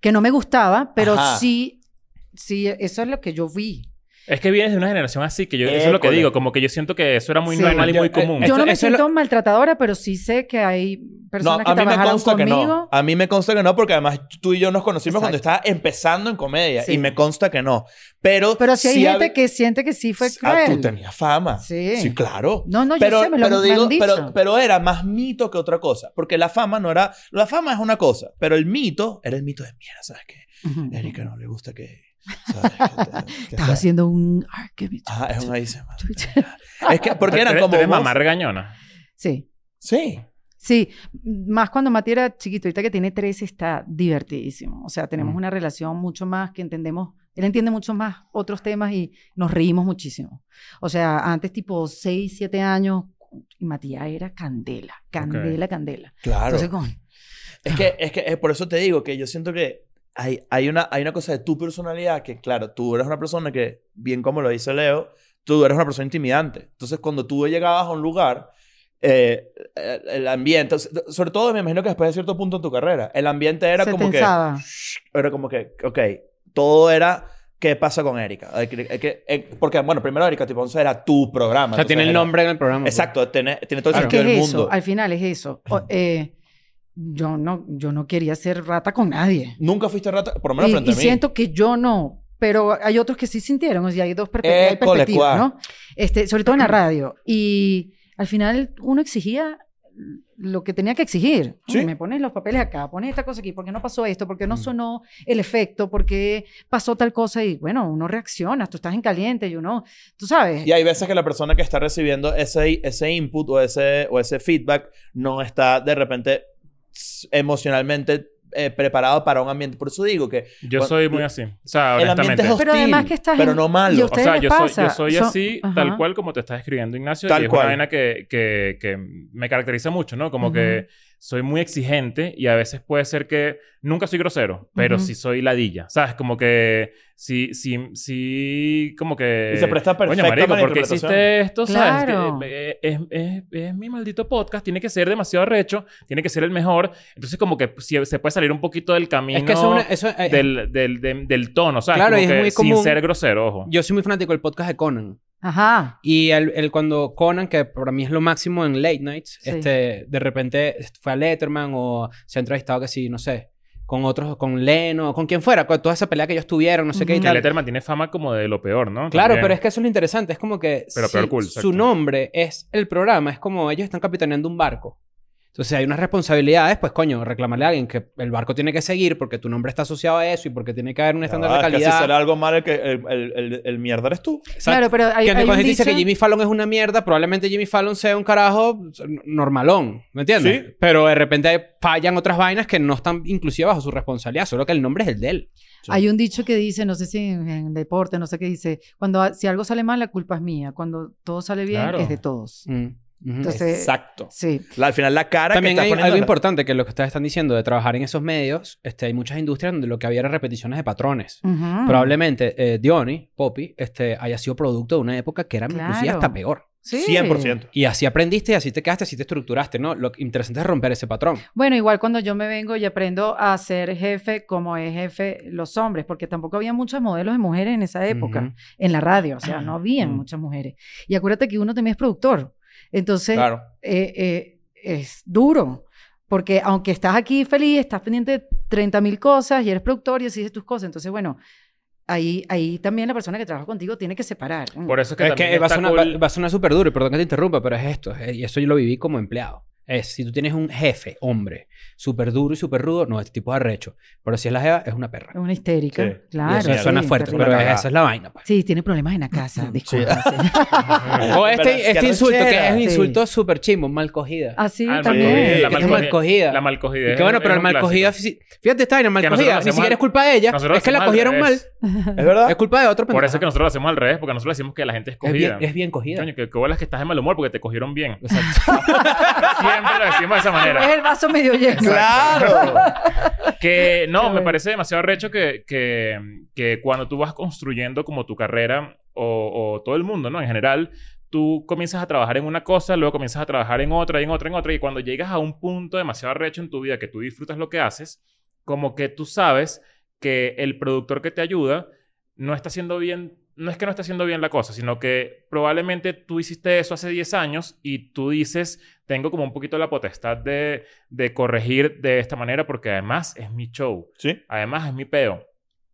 Que no me gustaba, pero Ajá. sí, sí, eso es lo que yo vi. Es que vienes de una generación así, que yo, eso es lo que digo, como que yo siento que eso era muy Sí. normal y Yo- muy eh, común. Yo no me eso siento maltratadora, pero sí sé que hay No, personas a que trabajaron consta que conmigo. no. A mí me consta que no, porque además tú y yo nos conocimos cuando Exacto. estaba empezando en comedia. Sí. Y me consta que no. Pero, Pero sí hay sí gente hab- que siente que sí fue Ah, cruel. tú tenías fama. Sí. Sí, claro. No, no, yo pero, sé, me lo pero me digo, han dicho. pero, pero era más mito que otra cosa. Porque la fama no era. La fama es una cosa, pero el mito era el mito de mierda, ¿sabes qué? Ujú. Erika no le gusta que. Estaba sea- haciendo un... Ay, qué bicho. Ah, es un ahí se Es que, porque eran como. tú eres vos- mamá regañona. Sí. Sí. Sí, más cuando Mati era chiquito, ahorita que tiene 13 está divertidísimo. O sea, tenemos Mm. una relación mucho más que entendemos, él entiende mucho más otros temas y nos reímos muchísimo. O sea, antes tipo 6, 7 años y Matías era candela, candela, candela. Claro. Entonces, con, Es que, es que es por eso te digo que yo siento que hay, hay, una, hay una cosa de tu personalidad que, claro, tú eres una persona que, bien como lo dice Leo, tú eres una persona intimidante. Entonces, cuando tú llegabas a un lugar, eh, el, el ambiente, sobre todo me imagino que después de cierto punto en tu carrera, el ambiente era se como que, era como que, ok, todo era, ¿qué pasa con Erika? Eh, porque, bueno, primero Erika Tipo 11 era tu programa. O sea, tiene el era- nombre en el programa. pues. Exacto, tiene, tiene todo el sentido que del es eso, mundo. al final es eso. O- eh, yo, no, yo no quería ser rata con nadie. Nunca fuiste rata, por lo menos Y, frente y a mí. siento que yo no, pero hay otros que sí sintieron, o sea, hay dos perspe- hay perspectivas. ¿no? Este, sobre todo en la radio. Y al final uno exigía lo que tenía que exigir. Sí. Me pones los papeles acá, pones esta cosa aquí, ¿por qué no pasó esto? ¿Por qué no Mm. sonó el efecto? ¿Por qué pasó tal cosa? Y bueno, uno reacciona, tú estás en caliente y uno, tú sabes. Y hay veces que la persona que está recibiendo ese, ese input o ese, o ese feedback no está de repente emocionalmente eh, preparado para un ambiente. Por eso digo que Yo Cuando- soy muy así. O sea, el ambiente honestamente. es hostil, Pero además que estás pero no malo. O sea, yo soy, yo soy así, tal cual como te estás escribiendo, Ignacio. Tal y es cual. una vaina que, que, que me caracteriza mucho, ¿no? Como Ujú. que soy muy exigente y a veces puede ser que nunca soy grosero, pero Ujú. sí soy ladilla. ¿Sabes? Como que sí, sí, sí, como que... Y se presta Coño, perfecta marico, ¿por qué hiciste esto? ¿Sabes? Claro. Que, eh, es, es- es mi maldito podcast. Tiene que ser demasiado recho. Tiene que ser el mejor. Entonces, como que si- se puede salir un poquito del camino Es que eso es una- eso es- del, del, del, del tono, ¿sabes? Claro, como y es que muy sin común. ser grosero, ojo. Yo soy muy fanático del podcast de Conan. Ajá. Y el, el cuando Conan, que para mí es lo máximo en late nights, Sí. este, de repente fue a Letterman o se ha entrevistado que sí, no sé, con otros, con Leno, con quien fuera, con toda esa pelea que ellos tuvieron, no sé qué y Ujú. Que tal. Letterman tiene fama como de lo peor, ¿no? Claro, También. pero es que eso es lo interesante. Es como que Pero si peor cool, su nombre es el programa, es como ellos están capitaneando un barco. Entonces hay unas responsabilidades, pues coño, reclamarle a alguien que el barco tiene que seguir porque tu nombre está asociado a eso y porque tiene que haber un estándar Ah, de es que calidad. si será algo mal el, que, el, el, el, el mierda eres tú. Exacto. Claro, pero hay, que hay cuando un dice que Jimmy Fallon es una mierda, probablemente Jimmy Fallon sea un carajo normalón, ¿me entiendes? Sí. Pero de repente fallan otras vainas que no están inclusive bajo su responsabilidad, solo que el nombre es el de él. Hay un dicho que dice, no sé si en, en deporte, no sé qué dice, cuando si algo sale mal, la culpa es mía. Cuando todo sale bien, Claro. es de todos. Mm. Entonces, Exacto. Sí. La- al final la cara También que hay poniendo algo importante que lo que ustedes están diciendo de trabajar en esos medios, este, hay muchas industrias donde lo que había era repeticiones de patrones. Probablemente eh, Diony, Poppy, este, haya sido producto de una época que era inclusive Claro. hasta peor. Sí. 100%. Y así aprendiste y así te quedaste, así te estructuraste, ¿no? Lo interesante es romper ese patrón. Bueno, igual cuando yo me vengo y aprendo a ser jefe como es jefe los hombres, porque tampoco había muchos modelos de mujeres en esa época, en la radio, o sea, no habían Mm. muchas mujeres. Y acuérdate que uno también es productor. Entonces, Claro. eh, eh, es duro. Porque aunque estás aquí feliz, estás pendiente de 30 mil cosas y eres productor y decides tus cosas. Entonces, bueno, ahí, ahí también la persona que trabaja contigo tiene que separar. Por eso es que Es también que va a, sonar, cool- va- va a sonar súper duro, y perdón que te interrumpa, pero es esto. Y eso yo lo viví como empleado. Es, si tú tienes un jefe, hombre, súper duro y súper rudo, no, este tipo es arrecho. Pero si es la jeva, es una perra. Es una histérica. Sí. Claro. Y eso sí, suena fuerte, terrible. pero esa es la vaina. Pues. Sí, tiene problemas en la casa. Disculpa. sí. O este, este insulto, que es un Sí. insulto súper chimbo, mal cogida. Así Ah, el también. mal cogida, la que mal es cogida. mal cogida. La mal cogida. Que bueno, pero un mal cogida, fíjate, está bien, el mal cogida, ni siquiera es culpa de ella, es que la cogieron mal. ¿Es verdad? Es culpa de otro Por pendejo. eso es que nosotros lo hacemos al revés, porque nosotros decimos que la gente es cogida. es bien cogida. Coño, que, que bolas que estás de mal humor porque te cogieron bien. Exacto. Siempre lo decimos de esa Es manera. el vaso medio lleno. ¡Claro! Que no, me parece demasiado arrecho que, que, que cuando tú vas construyendo como tu carrera o, o todo el mundo, ¿no? En general, tú comienzas a trabajar en una cosa, luego comienzas a trabajar en otra, y en otra, en otra, y cuando llegas a un punto demasiado arrecho en tu vida que tú disfrutas lo que haces, como que tú sabes que el productor que te ayuda no está haciendo bien, no es que no esté haciendo bien la cosa, sino que probablemente tú hiciste eso hace 10 años y tú dices, tengo como un poquito la potestad de, de corregir de esta manera porque además es mi show, Sí. además es mi peo.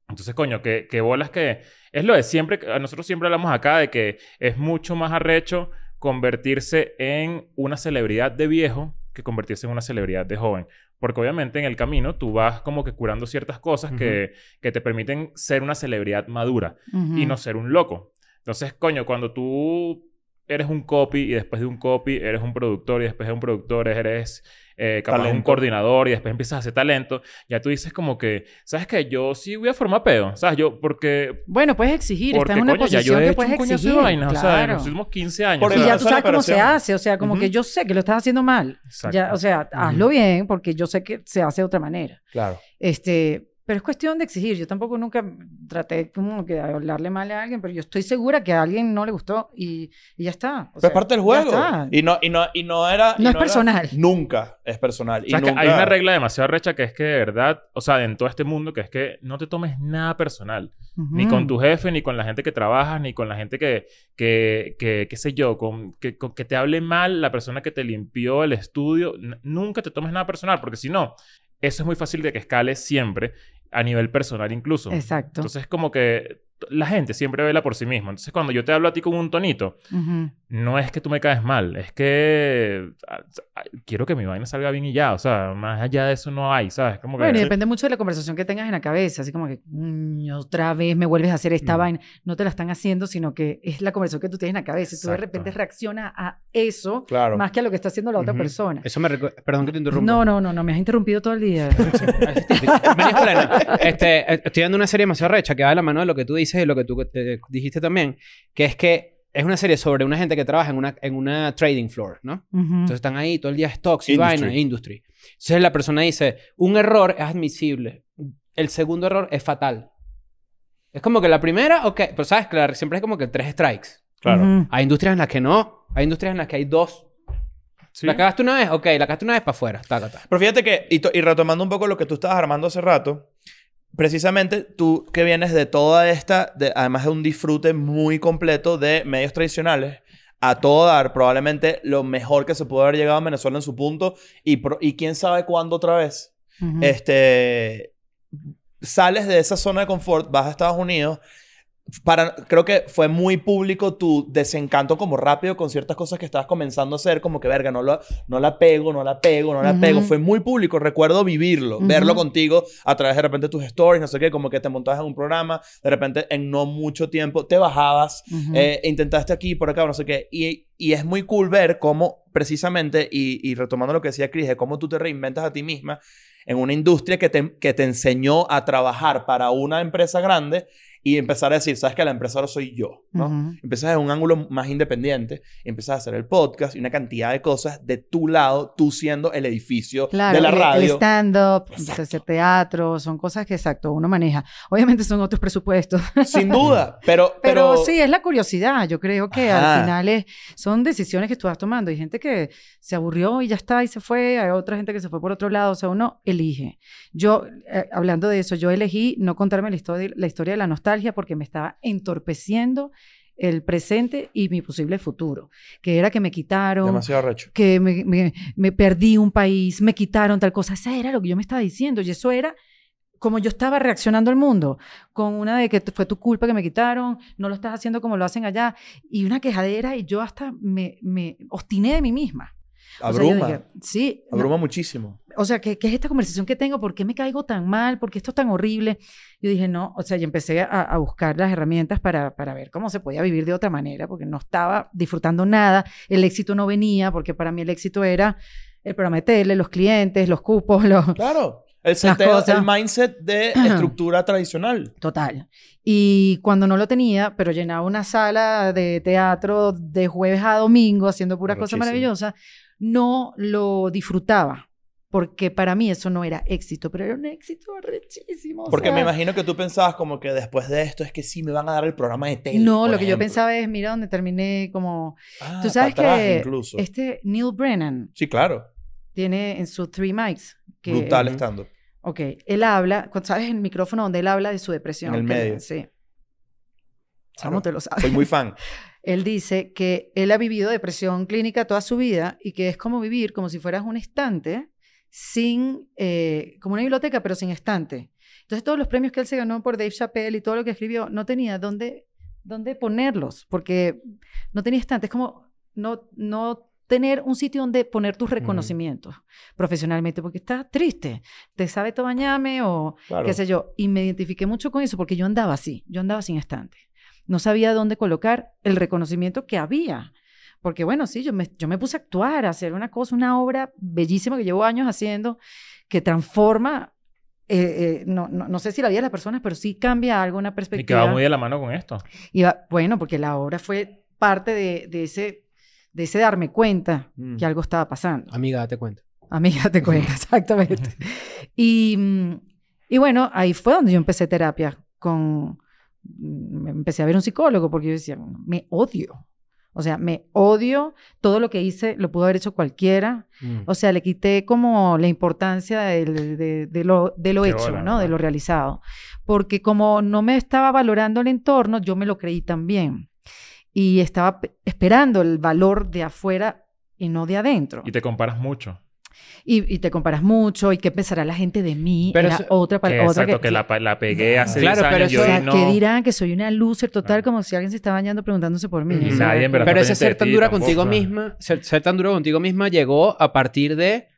Entonces, coño, que, que bolas que... Es lo de siempre, nosotros siempre hablamos acá de que es mucho más arrecho convertirse en una celebridad de viejo que convertirse en una celebridad de joven. Porque obviamente en el camino tú vas como que curando ciertas cosas que, que te permiten ser una celebridad madura y no ser un loco. Entonces, coño, cuando tú eres un copy y después de un copy eres un productor y después de un productor eres eh, capaz un coordinador y después empiezas a hacer talento, ya tú dices como que, ¿sabes qué? Yo sí voy a formar pedo, ¿sabes? Yo, porque... Bueno, puedes exigir. Porque, Está en una coño, ya yo posición he que hecho puedes un exigir. de vainas, o sea, en claro. los últimos 15 años. Por Y ya tú sabes cómo se hace. O sea, como que yo sé que lo estás haciendo mal. Ya, o sea, hazlo bien porque yo sé que se hace de otra manera. Claro. Este, pero es cuestión de exigir. Yo tampoco nunca traté como que de hablarle mal a alguien, pero yo estoy segura que a alguien no le gustó y, y ya está. O sea, es parte del ya juego. está. Y no, y no, y no era. y No es era- personal. nunca es personal. Y ¿Sabes que nunca... hay una regla demasiado recha que es que de verdad, o sea, en todo este mundo, que es que no te tomes nada personal. Ni Ujú. con tu jefe, ni con la gente que trabajas, ni con la gente que, que, que qué sé yo, con, que, con que te hable mal la persona que te limpió el estudio. Nunca te tomes nada personal, porque si no, eso es muy fácil de que escale siempre, a nivel personal incluso. Exacto. Entonces, como que la gente siempre vela por sí misma. Entonces, cuando yo te hablo a ti con un tonito, no es que tú me caes mal, es que ah, ah, quiero que mi vaina salga bien y ya. O sea, más allá de eso no hay, ¿sabes? Como que... Bueno, y depende mucho de la conversación que tengas en la cabeza. Así como que, "Mm, otra vez me vuelves a hacer esta Mm. vaina. No te la están haciendo, sino que es la conversación que tú tienes en la cabeza. Y tú de repente reaccionas a eso Claro. más que a lo que está haciendo la otra persona. Eso me. Perdón que te interrumpa. No, no, no, no. Me has interrumpido todo el día. Este, eh, estoy dando una serie demasiado recha que va de la mano de lo que tú dices y lo que tú eh, dijiste también, que es que es una serie sobre una gente que trabaja en una, en una trading floor, ¿no? Ujú. Entonces están ahí todo el día stocks y Industry. vaina, industry. Entonces la persona dice, un error es admisible, el segundo error es fatal. Es como que la primera, ok, pero sabes, claro, siempre es como que tres strikes. Claro. Ujú. Hay industrias en las que no, hay industrias en las que hay dos. Sí. La cagaste una vez, ok, la cagaste una vez para afuera, taca, taca. Pero fíjate que, y, y retomando un poco lo que tú estabas armando hace rato, precisamente tú que vienes de toda esta, de- además de un disfrute muy completo de medios tradicionales, a todo dar, probablemente lo mejor que se puede haber llegado a Venezuela en su punto, y, pro- y quién sabe cuándo otra vez. Este. Sales de esa zona de confort, vas a Estados Unidos. Para, creo que fue muy público tu desencanto como rápido con ciertas cosas que estabas comenzando a hacer, como que verga, no, la- no la pego, no la pego, no la Ujú. pego. Fue muy público, recuerdo vivirlo, Ujú. verlo contigo a través de repente tus stories, no sé qué, como que te montabas en un programa, de repente en no mucho tiempo te bajabas, Ujú. eh, intentaste aquí, por acá, no sé qué. Y, y es muy cool ver cómo, precisamente, y, y retomando lo que decía Chris, de cómo tú te reinventas a ti misma en una industria que te, que te enseñó a trabajar para una empresa grande y empezar a decir, sabes que la empresa ahora soy yo, ¿no? Ujú. Empiezas en un ángulo más independiente, empiezas a hacer el podcast y una cantidad de cosas de tu lado, tú siendo el edificio Claro, de la el- el radio. stand-up, hacer teatro, son cosas que, exacto, uno maneja. Obviamente son otros presupuestos, Sin duda, pero, pero, pero, sí, es la curiosidad. Yo creo que Ajá. al final es, son decisiones que tú vas tomando. Hay gente que se aburrió y ya está y se fue. Hay otra gente que se fue por otro lado. O sea, uno elige. Yo, eh, hablando de eso, yo elegí no contarme la historia, la historia de la nostalgia porque me estaba entorpeciendo el presente y mi posible futuro, que era que me quitaron, Demasiado recho. que me, me- me perdí un país, me quitaron tal cosa. Esa era lo que yo me estaba diciendo y eso era como yo estaba reaccionando al mundo, con una de que fue tu culpa que me quitaron, no lo estás haciendo como lo hacen allá, y una quejadera y yo hasta me, me obstiné de mí misma. O sea, yo Abruma. dije, sí, no, Abruma muchísimo. o sea, ¿qué, qué es esta conversación que tengo? ¿Por qué me caigo tan mal? ¿Por qué esto es tan horrible? Yo dije, no, o sea, y empecé a, a buscar las herramientas para, para ver cómo se podía vivir de otra manera, porque no estaba disfrutando nada, el éxito no venía, porque para mí el éxito era el tele, los clientes, los cupos, los... Claro. El, seteo- el mindset de estructura tradicional. Total. Y cuando no lo tenía, pero llenaba una sala de teatro de jueves a domingo haciendo pura cosa Arrechísimo. maravillosa, no lo disfrutaba. Porque para mí eso no era éxito, pero era un éxito arrechísimo. o Porque me imagino que tú pensabas como que después de esto es que sí me van a dar el programa de tele. No, lo que yo pensaba es, mira dónde terminé como... Ah, Tú sabes que incluso. este Neil Brennan Sí, claro. tiene en su Three Mics... Que, Brutal estando. Ok, él habla, ¿sabes el micrófono donde él habla de su depresión? En el medio. Sí. Claro. ¿Cómo te lo sabes? Soy muy fan. Él dice que él ha vivido depresión clínica toda su vida y que es como vivir como si fueras un estante sin, eh, como una biblioteca, pero sin estante. Entonces todos los premios que él se ganó por Dave Chappelle y todo lo que escribió, no tenía dónde, dónde ponerlos, porque no tenía estante. Es como no, no tener un sitio donde poner tus reconocimientos profesionalmente, porque estás triste, te sabe todo bañame o Claro. qué sé yo. Y me identifiqué mucho con eso porque yo andaba así, yo andaba sin estante. No sabía dónde colocar el reconocimiento que había. Porque bueno, sí, yo me, yo me puse a actuar, a hacer una cosa, una obra bellísima que llevo años haciendo, que transforma, eh, eh, no, no, no sé si la vida de las personas, pero sí cambia algo, una Y que perspectiva. va muy de la mano con esto. Y va- bueno, porque la obra fue parte de, de ese, de ese darme cuenta Mm. que algo estaba pasando. Amiga, date cuenta. Amiga, te cuenta, exactamente. Y, mm, y bueno, ahí fue donde yo empecé terapia con... mm, Empecé a ver un psicólogo porque yo decía, me odio. O sea, me odio. Todo lo que hice lo pudo haber hecho cualquiera. Mm. O sea, le quité como la importancia del- de, de lo, de lo Qué hecho, bola, ¿no? De lo realizado. Porque como no me estaba valorando el entorno, yo me lo creí también. Y estaba pe- esperando el valor de afuera y no de adentro. Y te comparas mucho. Y, y te comparas mucho y qué pensará la gente de mí. Pero Era eso- otra, pa- Que, otra exacto, que, la, pa- la pegué hace Claro, 10 pero años y eso- o sea, no. que dirán que soy una loser total, como si alguien se está bañando preguntándose por mí. Y O sea, nadie en verdad Pero ese ser tan dura tampoco, contigo misma, ser, ser tan duro contigo misma llegó a partir de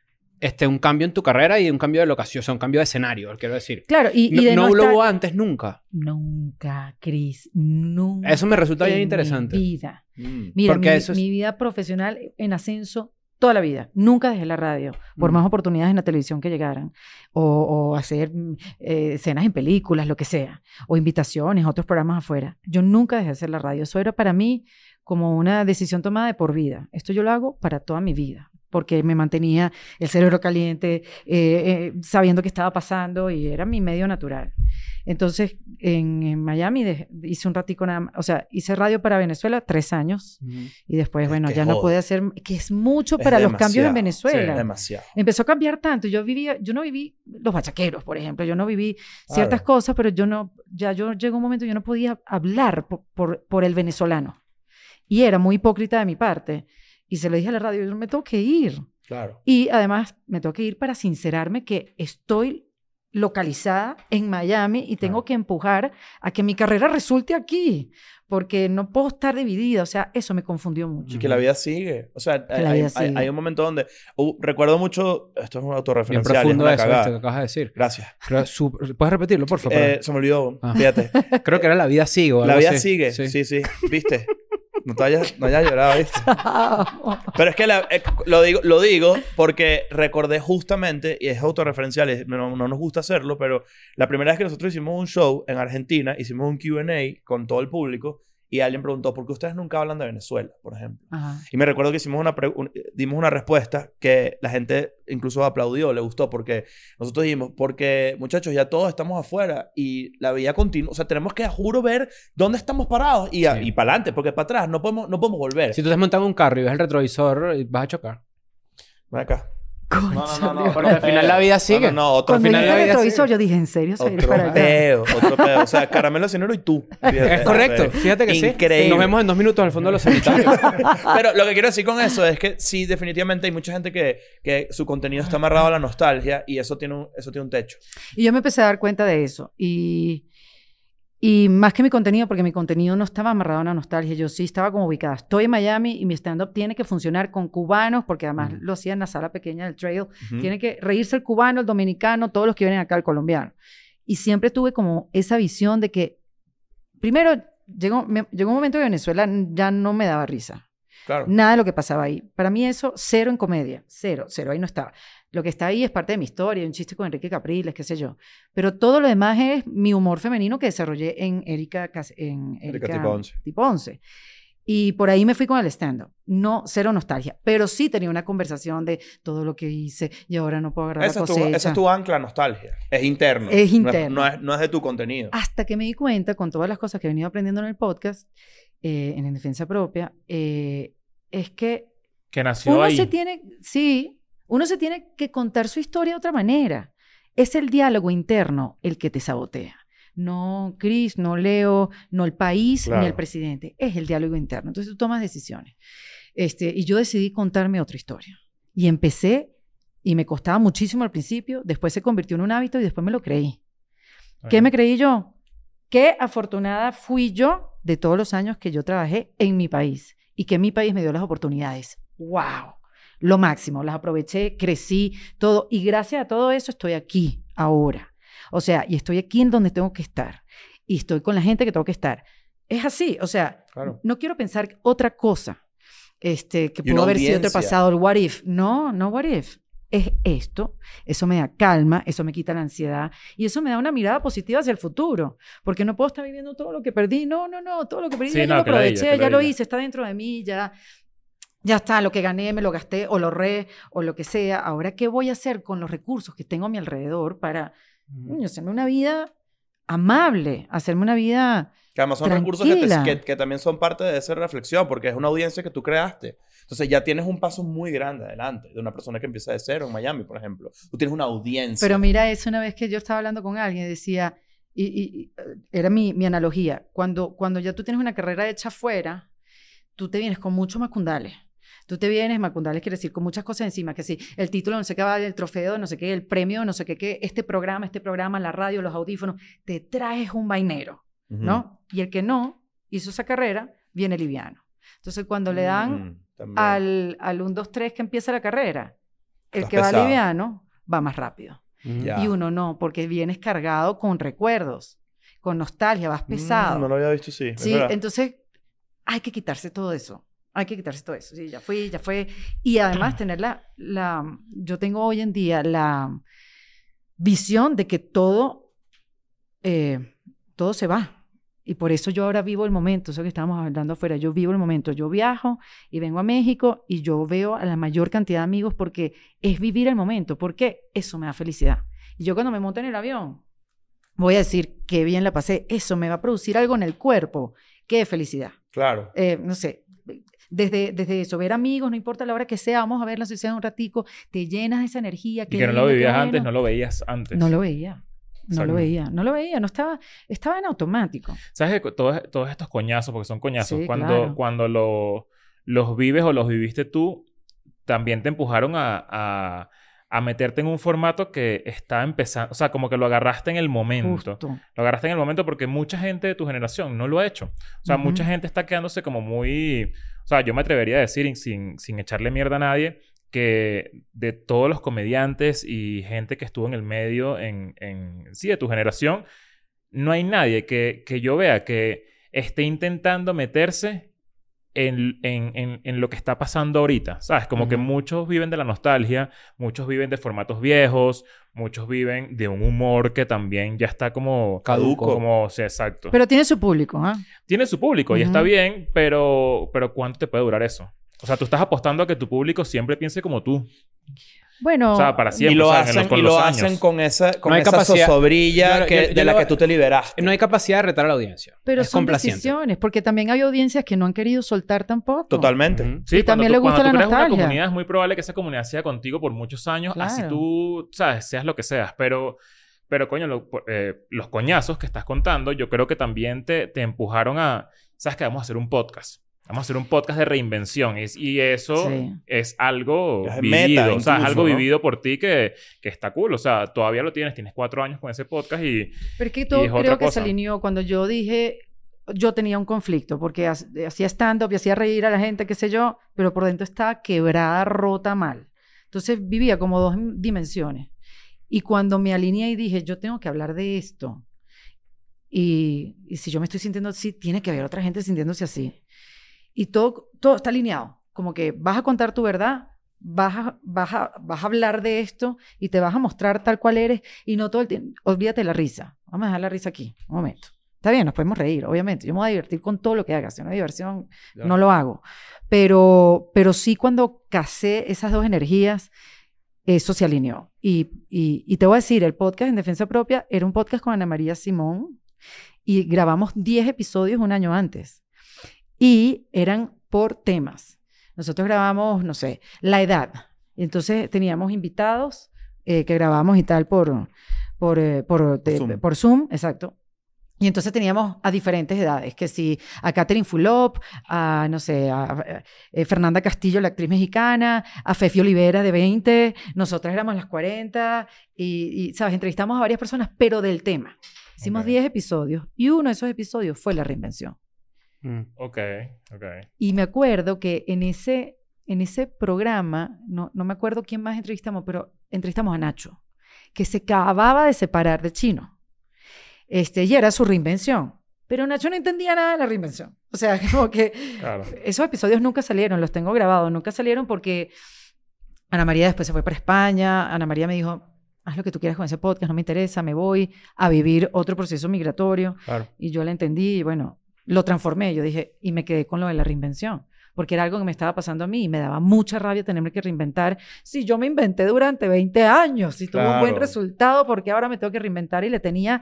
este, un cambio en tu carrera y un cambio de locación, o sea, un cambio de escenario, quiero decir. Claro, y, y No, de no no, lo estar- hubo antes nunca. Nunca, Cris, nunca. Eso me resulta bien en interesante. Mi vida. Mm. Mira, mi, eso es- mi vida profesional en ascenso toda la vida. Nunca dejé la radio, por Mm. más oportunidades en la televisión que llegaran. O, o hacer eh, escenas en películas, lo que sea. O invitaciones, otros programas afuera. Yo nunca dejé de hacer la radio. Eso era para mí como una decisión tomada de por vida. Esto yo lo hago para toda mi vida. Porque me mantenía el cerebro caliente, eh, eh, sabiendo qué estaba pasando y era mi medio natural. Entonces, en, en Miami de- hice un ratico nada más, o sea, hice radio para Venezuela tres años y después, Es bueno, que ya no joda. pude hacer, que es mucho Es para los cambios en Venezuela. sí, demasiado. Empezó a cambiar tanto. Yo vivía, yo no viví los bachaqueros, por ejemplo. Yo no viví ciertas cosas, pero yo no, ya yo llegó un momento yo no podía hablar por, por, por el venezolano. Y era muy hipócrita de mi parte. Y se lo dije a la radio, yo me tengo que ir. Claro. Y además me tengo que ir para sincerarme que estoy localizada en Miami y tengo Claro. que empujar a que mi carrera resulte aquí, porque no puedo estar dividida. O sea, eso me confundió mucho. Y que la vida sigue. O sea, hay, hay- sigue. hay un momento donde... uh, recuerdo mucho... Esto es un Bien autorreferencial. es profundo una eso, cagada. que acabas de decir. Gracias. Creo- su- ¿Puedes repetirlo, por favor? Eh, se me olvidó. Ah. Fíjate. Creo que era La vida sigue o La vida así. sigue. Sí. sí, ¿Viste? No te hayas, no hayas llorado, ¿viste? Pero es que la- eh, lo, digo, lo digo porque recordé justamente, y es autorreferencial, y no, no nos gusta hacerlo, pero la primera vez que nosotros hicimos un show en Argentina, hicimos un QA con todo el público y alguien preguntó, ¿por qué ustedes nunca hablan de Venezuela, por ejemplo? Ajá. Y me recuerdo que hicimos una un- dimos una respuesta que la gente incluso aplaudió, le gustó, porque nosotros dijimos, porque muchachos, ya todos estamos afuera y la vida continúa, o sea, tenemos que, a juro, ver dónde estamos parados y, Sí. y para adelante, porque para atrás no podemos, no podemos volver. Si tú te montas en un carro y ves el retrovisor, vas a chocar. Ven acá. Cónchale, Porque al final la vida sigue. No, no, no, otro Cuando final la vida retrovisor, sigue. yo dije, ¿en serio? Otro para peo, otro peo. O sea, Caramelo Cianuro y tú. Fíjate. Es correcto. Fíjate que sí. Increíble. Nos vemos en dos minutos al fondo de los sanitarios. Pero lo que quiero decir con eso es que sí, definitivamente hay mucha gente que, que su contenido está amarrado a la nostalgia y eso tiene un, eso tiene un techo. Y yo me empecé a dar cuenta de eso. Y, y más que mi contenido, porque mi contenido no estaba amarrado a una nostalgia, yo sí estaba como ubicada. Estoy en Miami y mi stand-up tiene que funcionar con cubanos, porque además lo hacía en la sala pequeña del trail. Tiene que reírse el cubano, el dominicano, todos los que vienen acá, el colombiano. Y siempre tuve como esa visión de que, primero, llegó, me- llegó un momento que Venezuela ya no me daba risa. Claro. Nada de lo que pasaba ahí. Para mí eso, cero en comedia. Cero, cero, ahí no estaba. Lo que está ahí es parte de mi historia, un chiste con Enrique Capriles, qué sé yo. Pero todo lo demás es mi humor femenino que desarrollé en Erika, en Erika Erika tipo 11. tipo 11. Y por ahí me fui con el stand-up. No, cero nostalgia. Pero sí tenía una conversación de todo lo que hice y ahora no puedo agarrar Esa la es, tu, cosecha. esa es tu ancla nostalgia. Es interno. Es No interno. No es, no es de tu contenido. Hasta que me di cuenta, con todas las cosas que he venido aprendiendo en el podcast, eh, en defensa propia, eh, es que Que nació uno ahí. se tiene, sí, uno se tiene que contar su historia de otra manera. Es el diálogo interno el que te sabotea. No Chris, no Leo, no el país, ni el presidente. Es el diálogo interno. Entonces tú tomas decisiones. Este, y yo decidí contarme otra historia. Y empecé, y me costaba muchísimo al principio, después se convirtió en un hábito y después me lo creí. ¿Qué me creí yo? Qué afortunada fui yo de todos los años que yo trabajé en mi país y que mi país me dio las oportunidades. ¡Wow! Lo máximo, las aproveché, crecí, todo. Y gracias a todo eso estoy aquí, ahora. O sea, y estoy aquí en donde tengo que estar. Y estoy con la gente que tengo que estar. Es así, o sea, Claro. no quiero pensar otra cosa. Este, que pudo haber sido otro pasado, el what if. No, no what if. Es esto, eso me da calma, eso me quita la ansiedad y eso me da una mirada positiva hacia el futuro, porque no puedo estar viviendo todo lo que perdí. No, no, no, todo lo que perdí Sí, ya no, lo aproveché, que ya lo hice, está dentro de mí, ya ya está, lo que gané me lo gasté o lo ahorré o lo que sea. Ahora, ¿qué voy a hacer con los recursos que tengo a mi alrededor para coño, hacerme una vida amable, hacerme una vida Que además son recursos que, te- Tranquila. que, que también son parte de esa reflexión, porque es una audiencia que tú creaste. Entonces ya tienes un paso muy grande adelante de una persona que empieza de cero en Miami, por ejemplo. Tú tienes una audiencia. Pero mira, eso una vez que yo estaba hablando con alguien, decía, y, eh, era mi, mi analogía, cuando, cuando ya tú tienes una carrera hecha afuera, tú te vienes con muchos macundales. Tú te vienes, macundales quiere decir con muchas cosas encima, que sí, el título no sé qué vale, el trofeo, no sé qué, el premio, no sé qué, qué, este programa, este programa, la radio, los audífonos, te traes un vainero. ¿no? Y el que no hizo esa carrera, viene liviano. Entonces, cuando le dan Mm, al, al 1, 2, 3 que empieza la carrera, el Estás que va pesado. liviano va más rápido. Ya. Y uno no, porque vienes cargado con recuerdos, con nostalgia, vas pesado. Mm, no lo había visto, sí. sí, entonces hay que quitarse todo eso. Hay que quitarse todo eso. Sí, ya fui, ya fue. Y además tener la, la... Yo tengo hoy en día la visión de que todo, eh, todo se va. Y por eso yo ahora vivo el momento, eso que estábamos hablando afuera, yo vivo el momento, yo viajo y vengo a México y yo veo a la mayor cantidad de amigos porque es vivir el momento, porque eso me da felicidad. Y yo cuando me monto en el avión, voy a decir qué bien la pasé, eso me va a producir algo en el cuerpo, qué felicidad. Claro. Eh, no sé, desde, desde eso, ver amigos, no importa la hora que sea, vamos a verla si sea un ratico, te llenas de esa energía. Y que no lo vivías antes, no lo veías antes. No lo veía. No lo veía, no lo veía, no estaba, estaba en automático. ¿Sabes que todos, todos estos coñazos, porque son coñazos, Sí, cuando, claro. cuando lo- los vives o los viviste tú, también te empujaron a, a- a meterte en un formato que está empezando, o sea, como que lo agarraste en el momento. Justo. Lo agarraste en el momento porque mucha gente de tu generación no lo ha hecho. O sea, mucha gente está quedándose como muy... O sea, yo me atrevería a decir, sin, sin echarle mierda a nadie, que de todos los comediantes y gente que estuvo en el medio, en, en sí, de tu generación, no hay nadie que, que yo vea que esté intentando meterse en, en, en, en lo que está pasando ahorita. ¿Sabes? Como que muchos viven de la nostalgia, muchos viven de formatos viejos, muchos viven de un humor que también ya está como... Caduco. Como, sí, exacto. Pero tiene su público, ¿ah? Tiene su público y está bien, pero, pero ¿cuánto te puede durar eso? O sea, tú estás apostando a que tu público siempre piense como tú. Bueno, O sea, para siempre. y lo hacen, los- con y los lo años. hacen con esa, con No hay esa capacidad- zozobrilla Yo- que- yo- yo de la lo- que tú te liberaste. No hay capacidad de retar a la audiencia. pero es son complaciente. decisiones, porque también hay audiencias que no han querido soltar tampoco. Totalmente. Ujú. Sí, Y también cuando le tú- gusta cuando la tú nostalgia. una comunidad es muy probable que esa comunidad sea contigo por muchos años, así tú, sabes, seas lo que seas. Pero, pero coño, lo- eh, los coñazos que estás contando, yo creo que también te, te empujaron a, sabes que vamos a hacer un podcast. Vamos a hacer un podcast de reinvención. Y, y eso Sí. es algo Es vivido. meta, o sea, es algo ¿no? vivido por ti que, que está cool. O sea, todavía lo tienes. Tienes cuatro años con ese podcast y... Pero es que todo es creo que se cosa. alineó cuando yo dije, yo tenía un conflicto, porque ha- hacía stand-up y hacía reír a la gente, qué sé yo, pero por dentro estaba quebrada, rota, mal. Entonces vivía como dos dimensiones. Y cuando me alineé y dije, yo tengo que hablar de esto, y, y si yo me estoy sintiendo así, tiene que haber otra gente sintiéndose así. Y todo, todo está alineado. Como que vas a contar tu verdad, vas a, vas, a, vas a hablar de esto y te vas a mostrar tal cual eres y no todo el tiempo. Olvídate la risa. Vamos a dejar la risa aquí, un momento. Está bien, nos podemos reír, obviamente. Yo me voy a divertir con todo lo que haga. Si no hay diversión, Ya. no lo hago. Pero, pero sí cuando casé esas dos energías, eso se alineó. Y, y, y te voy a decir, el podcast en defensa propia era un podcast con Ana María Simón y grabamos 10 episodios un año antes. Y eran por temas. Nosotros grabamos, no sé, la edad. Y entonces teníamos invitados eh, que grabamos y tal por, por, eh, por, te- Zoom. por Zoom, exacto. Y entonces teníamos a diferentes edades, que si a Catherine Fulop, a, no sé, a, eh, Fernanda Castillo, la actriz mexicana, a Fefi Olivera de 20, nosotras éramos las 40, y, y, ¿sabes? Entrevistamos a varias personas, pero del tema. Hicimos Ok. 10 episodios, y uno de esos episodios fue la reinvención. Mm. Ok, ok. Y me acuerdo que en ese, en ese programa, no, no me acuerdo quién más entrevistamos, pero entrevistamos a Nacho, que se acababa de separar de Chino. Este, y era su reinvención. Pero Nacho no entendía nada de la reinvención. O sea, como que Claro. esos episodios nunca salieron, los tengo grabados, nunca salieron porque Ana María después se fue para España. Ana María me dijo, haz lo que tú quieras con ese podcast, no me interesa, me voy a vivir otro proceso migratorio. Claro. Y yo la entendí y bueno, lo transformé. Yo dije, y me quedé con lo de la reinvención. Porque era algo que me estaba pasando a mí y me daba mucha rabia tenerme que reinventar. Si yo me inventé durante 20 años y tuve un buen Claro. resultado, porque ahora me tengo que reinventar? Y le tenía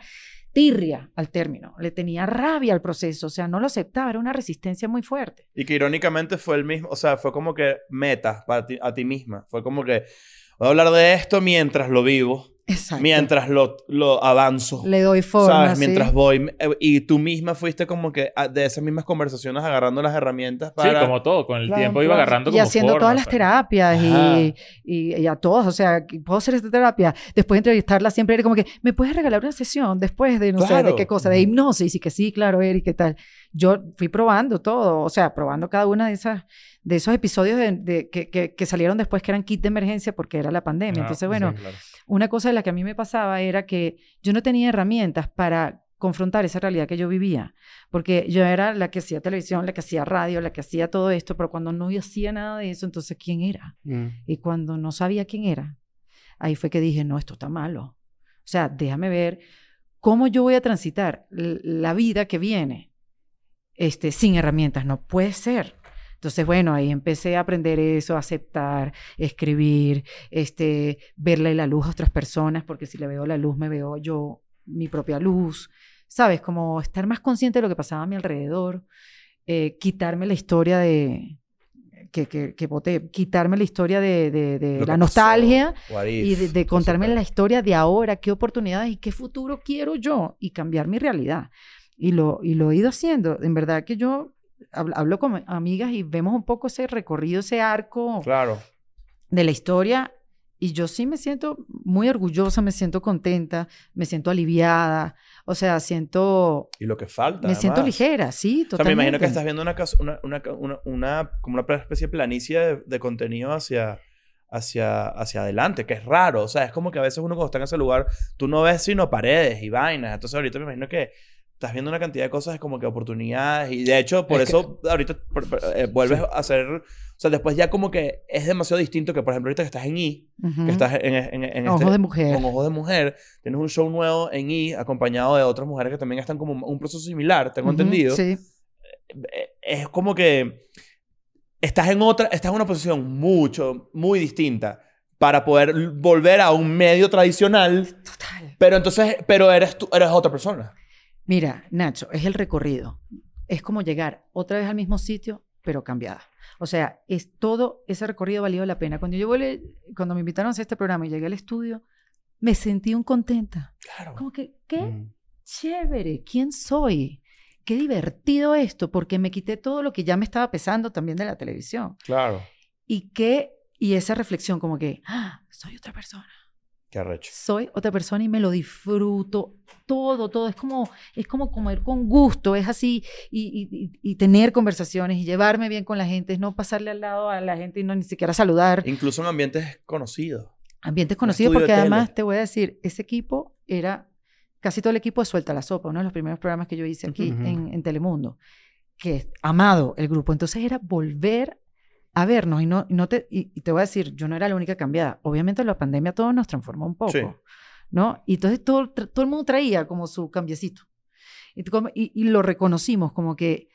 tirria al término, le tenía rabia al proceso, o sea, no lo aceptaba, era una resistencia muy fuerte. Y que irónicamente fue el mismo, o sea, fue como que meta para ti, a ti misma. Fue como que voy a hablar de esto mientras lo vivo, Exacto. mientras lo, lo avanzo. le doy forma, ¿Sabes? ¿sí? Mientras voy. eh, Y tú misma fuiste como que ah, de esas mismas conversaciones agarrando las herramientas para. Sí, como todo. Con el Plan, tiempo iba agarrando y como haciendo forma, todas las pues. terapias y, y, y a todas, o sea, puedo hacer esta terapia. Después de entrevistarla siempre era como que, ¿me puedes regalar una sesión después de, no sé, Claro. de qué cosa? De hipnosis y que sí, claro, Eric, ¿qué tal? Yo fui probando todo, o sea, probando cada una de esas de esos episodios de, de- que, que, que salieron después que eran kit de emergencia porque era la pandemia. Ah, Entonces, sí, bueno, claro. Una cosa de la que a mí me pasaba era que yo no tenía herramientas para confrontar esa realidad que yo vivía, porque yo era la que hacía televisión, la que hacía radio, la que hacía todo esto, pero cuando no hacía nada de eso, entonces ¿quién era? Mm. Y cuando no sabía quién era, ahí fue que dije, no, esto está malo. O sea, déjame ver cómo yo voy a transitar la vida que viene este, sin herramientas. No puede ser. Entonces, bueno, ahí empecé a aprender eso, a aceptar, escribir, este, verle la luz a otras personas, porque si le veo la luz, me veo yo mi propia luz. ¿Sabes? Como estar más consciente de lo que pasaba a mi alrededor, eh, quitarme la historia de... Que, que, que boté, quitarme la historia de, de- la nostalgia y de, de contarme la historia de ahora, qué oportunidades y qué futuro quiero yo y cambiar mi realidad. Y lo, y lo he ido haciendo. En verdad que yo hablo, con amigas y vemos un poco ese recorrido, ese arco Claro. de la historia y yo sí me siento muy orgullosa, me siento contenta, me siento aliviada, o sea, siento, Y lo que falta. me siento ligera, sí, O sea, me totalmente. imagino que estás viendo una, una, una, una- como una especie de planicie de, de contenido hacia, hacia, hacia adelante, que es raro. O sea, es como que a veces uno cuando está en ese lugar, tú no ves sino paredes y vainas. Entonces ahorita me imagino que estás viendo una cantidad de cosas como que oportunidades. Y de hecho, por Es que- eso ahorita por- por- eh, vuelves a hacer... O sea, después ya como que es demasiado distinto que, por ejemplo, ahorita que estás en I, Ujú. que estás en, en, en Ojos este- de mujer. con Ojos de Mujer, tienes un show nuevo en I, acompañado de otras mujeres que también están como un proceso similar, tengo Ujú, entendido Sí. eh, es como que estás en otra, estás en una posición mucho, muy distinta. para poder volver a un medio tradicional. Total. Pero entonces, pero eres tú, eres otra persona. Mira, Nacho, es el recorrido. Es como llegar otra vez al mismo sitio, pero cambiada. O sea, es todo ese recorrido valió la pena. Cuando yo volé, cuando me invitaron a hacer este programa y llegué al estudio, me sentí un contenta. Claro. Como que, qué Mm. chévere, ¿quién soy? Qué divertido esto, porque me quité todo lo que ya me estaba pesando también de la televisión. Claro. Y que, y esa reflexión como que, ah, soy otra persona. Qué arrecho. Soy otra persona y me lo disfruto todo, todo. Es como, es como comer con gusto, es así. Y, y- tener conversaciones y llevarme bien con la gente, es no pasarle al lado a la gente y no ni siquiera saludar. Incluso en ambientes conocidos. Ambientes conocidos, porque de además te voy a decir, ese equipo era casi todo el equipo de Suelta la Sopa, uno de los primeros programas que yo hice aquí en, en Telemundo, que es amado el grupo. Entonces era volver a vernos y no, y no te, y, y te voy a decir, yo no era la única cambiada. Obviamente la pandemia todo nos transformó un poco, Sí. ¿no? Y entonces todo, todo el mundo traía como su cambiecito. Y, y lo reconocimos como que,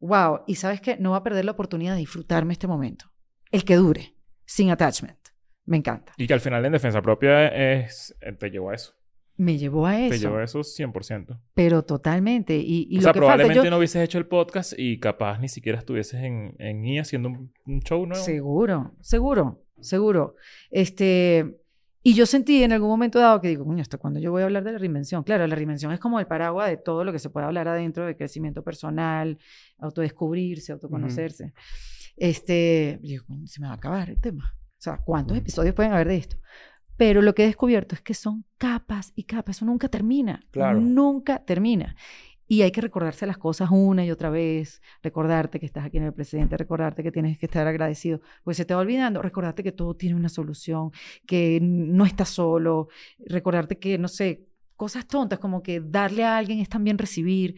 wow, y sabes que no va a perder la oportunidad de disfrutarme este momento. El que dure, sin attachment. Me encanta. Y que al final en defensa propia es... eh, Te llevó a eso. Me llevó a Te eso, llevó a eso 100%. pero totalmente. Y, y o lo sea, que falta, probablemente yo, no hubieses hecho el podcast y capaz ni siquiera estuvieses en, en I haciendo un, un show nuevo. Seguro, seguro, seguro. Este, y yo sentí en algún momento dado que digo, coño, ¿hasta cuándo yo voy a hablar de la reinvención? Claro, la reinvención es como el paraguas de todo lo que se puede hablar adentro de crecimiento personal, autodescubrirse, autoconocerse. Este, yo digo, "Coño, se me va a acabar el tema. O sea, ¿cuántos episodios pueden haber de esto? Pero lo que he descubierto es que son capas y capas, eso nunca termina. Claro. Nunca termina. Y hay que recordarse las cosas una y otra vez, recordarte que estás aquí en el presente, recordarte que tienes que estar agradecido, pues se te va olvidando, recordarte que todo tiene una solución, que no estás solo, recordarte que, no sé, cosas tontas como que darle a alguien es también recibir,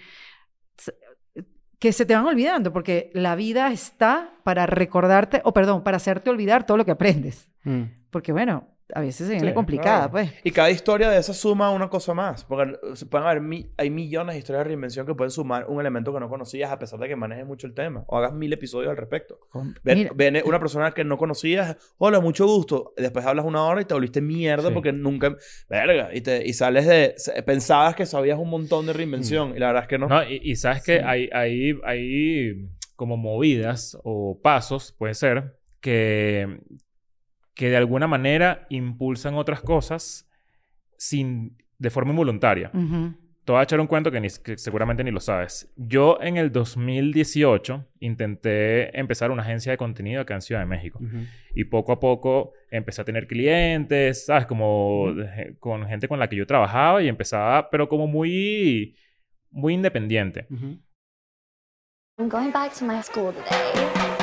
que se te van olvidando, porque la vida está para recordarte, o perdón, para hacerte olvidar todo lo que aprendes, Mm. porque bueno, a veces se viene Sí, complicada, claro. pues. Y cada historia de esa suma una cosa más. Porque se pueden haber mi- hay millones de historias de reinvención que pueden sumar un elemento que no conocías a pesar de que manejes mucho el tema. O hagas mil episodios al respecto. Ven- viene una persona que no conocías, hola, mucho gusto. Después hablas una hora y te volviste mierda Sí. porque nunca. Verga. Y, te, y sales de. Pensabas que sabías un montón de reinvención y la verdad es que no. No, y, y sabes que Sí. hay, hay, hay como movidas o pasos, puede ser, que, que de alguna manera impulsan otras cosas sin, de forma involuntaria. ujú, Te voy a echar un cuento que, ni, que seguramente ni lo sabes. Yo en el 2018 intenté empezar una agencia de contenido acá en Ciudad de México. Y poco a poco empecé a tener clientes, ¿sabes? Como con gente con la que yo trabajaba y empezaba, pero como muy, muy independiente. I'm going back to my school today.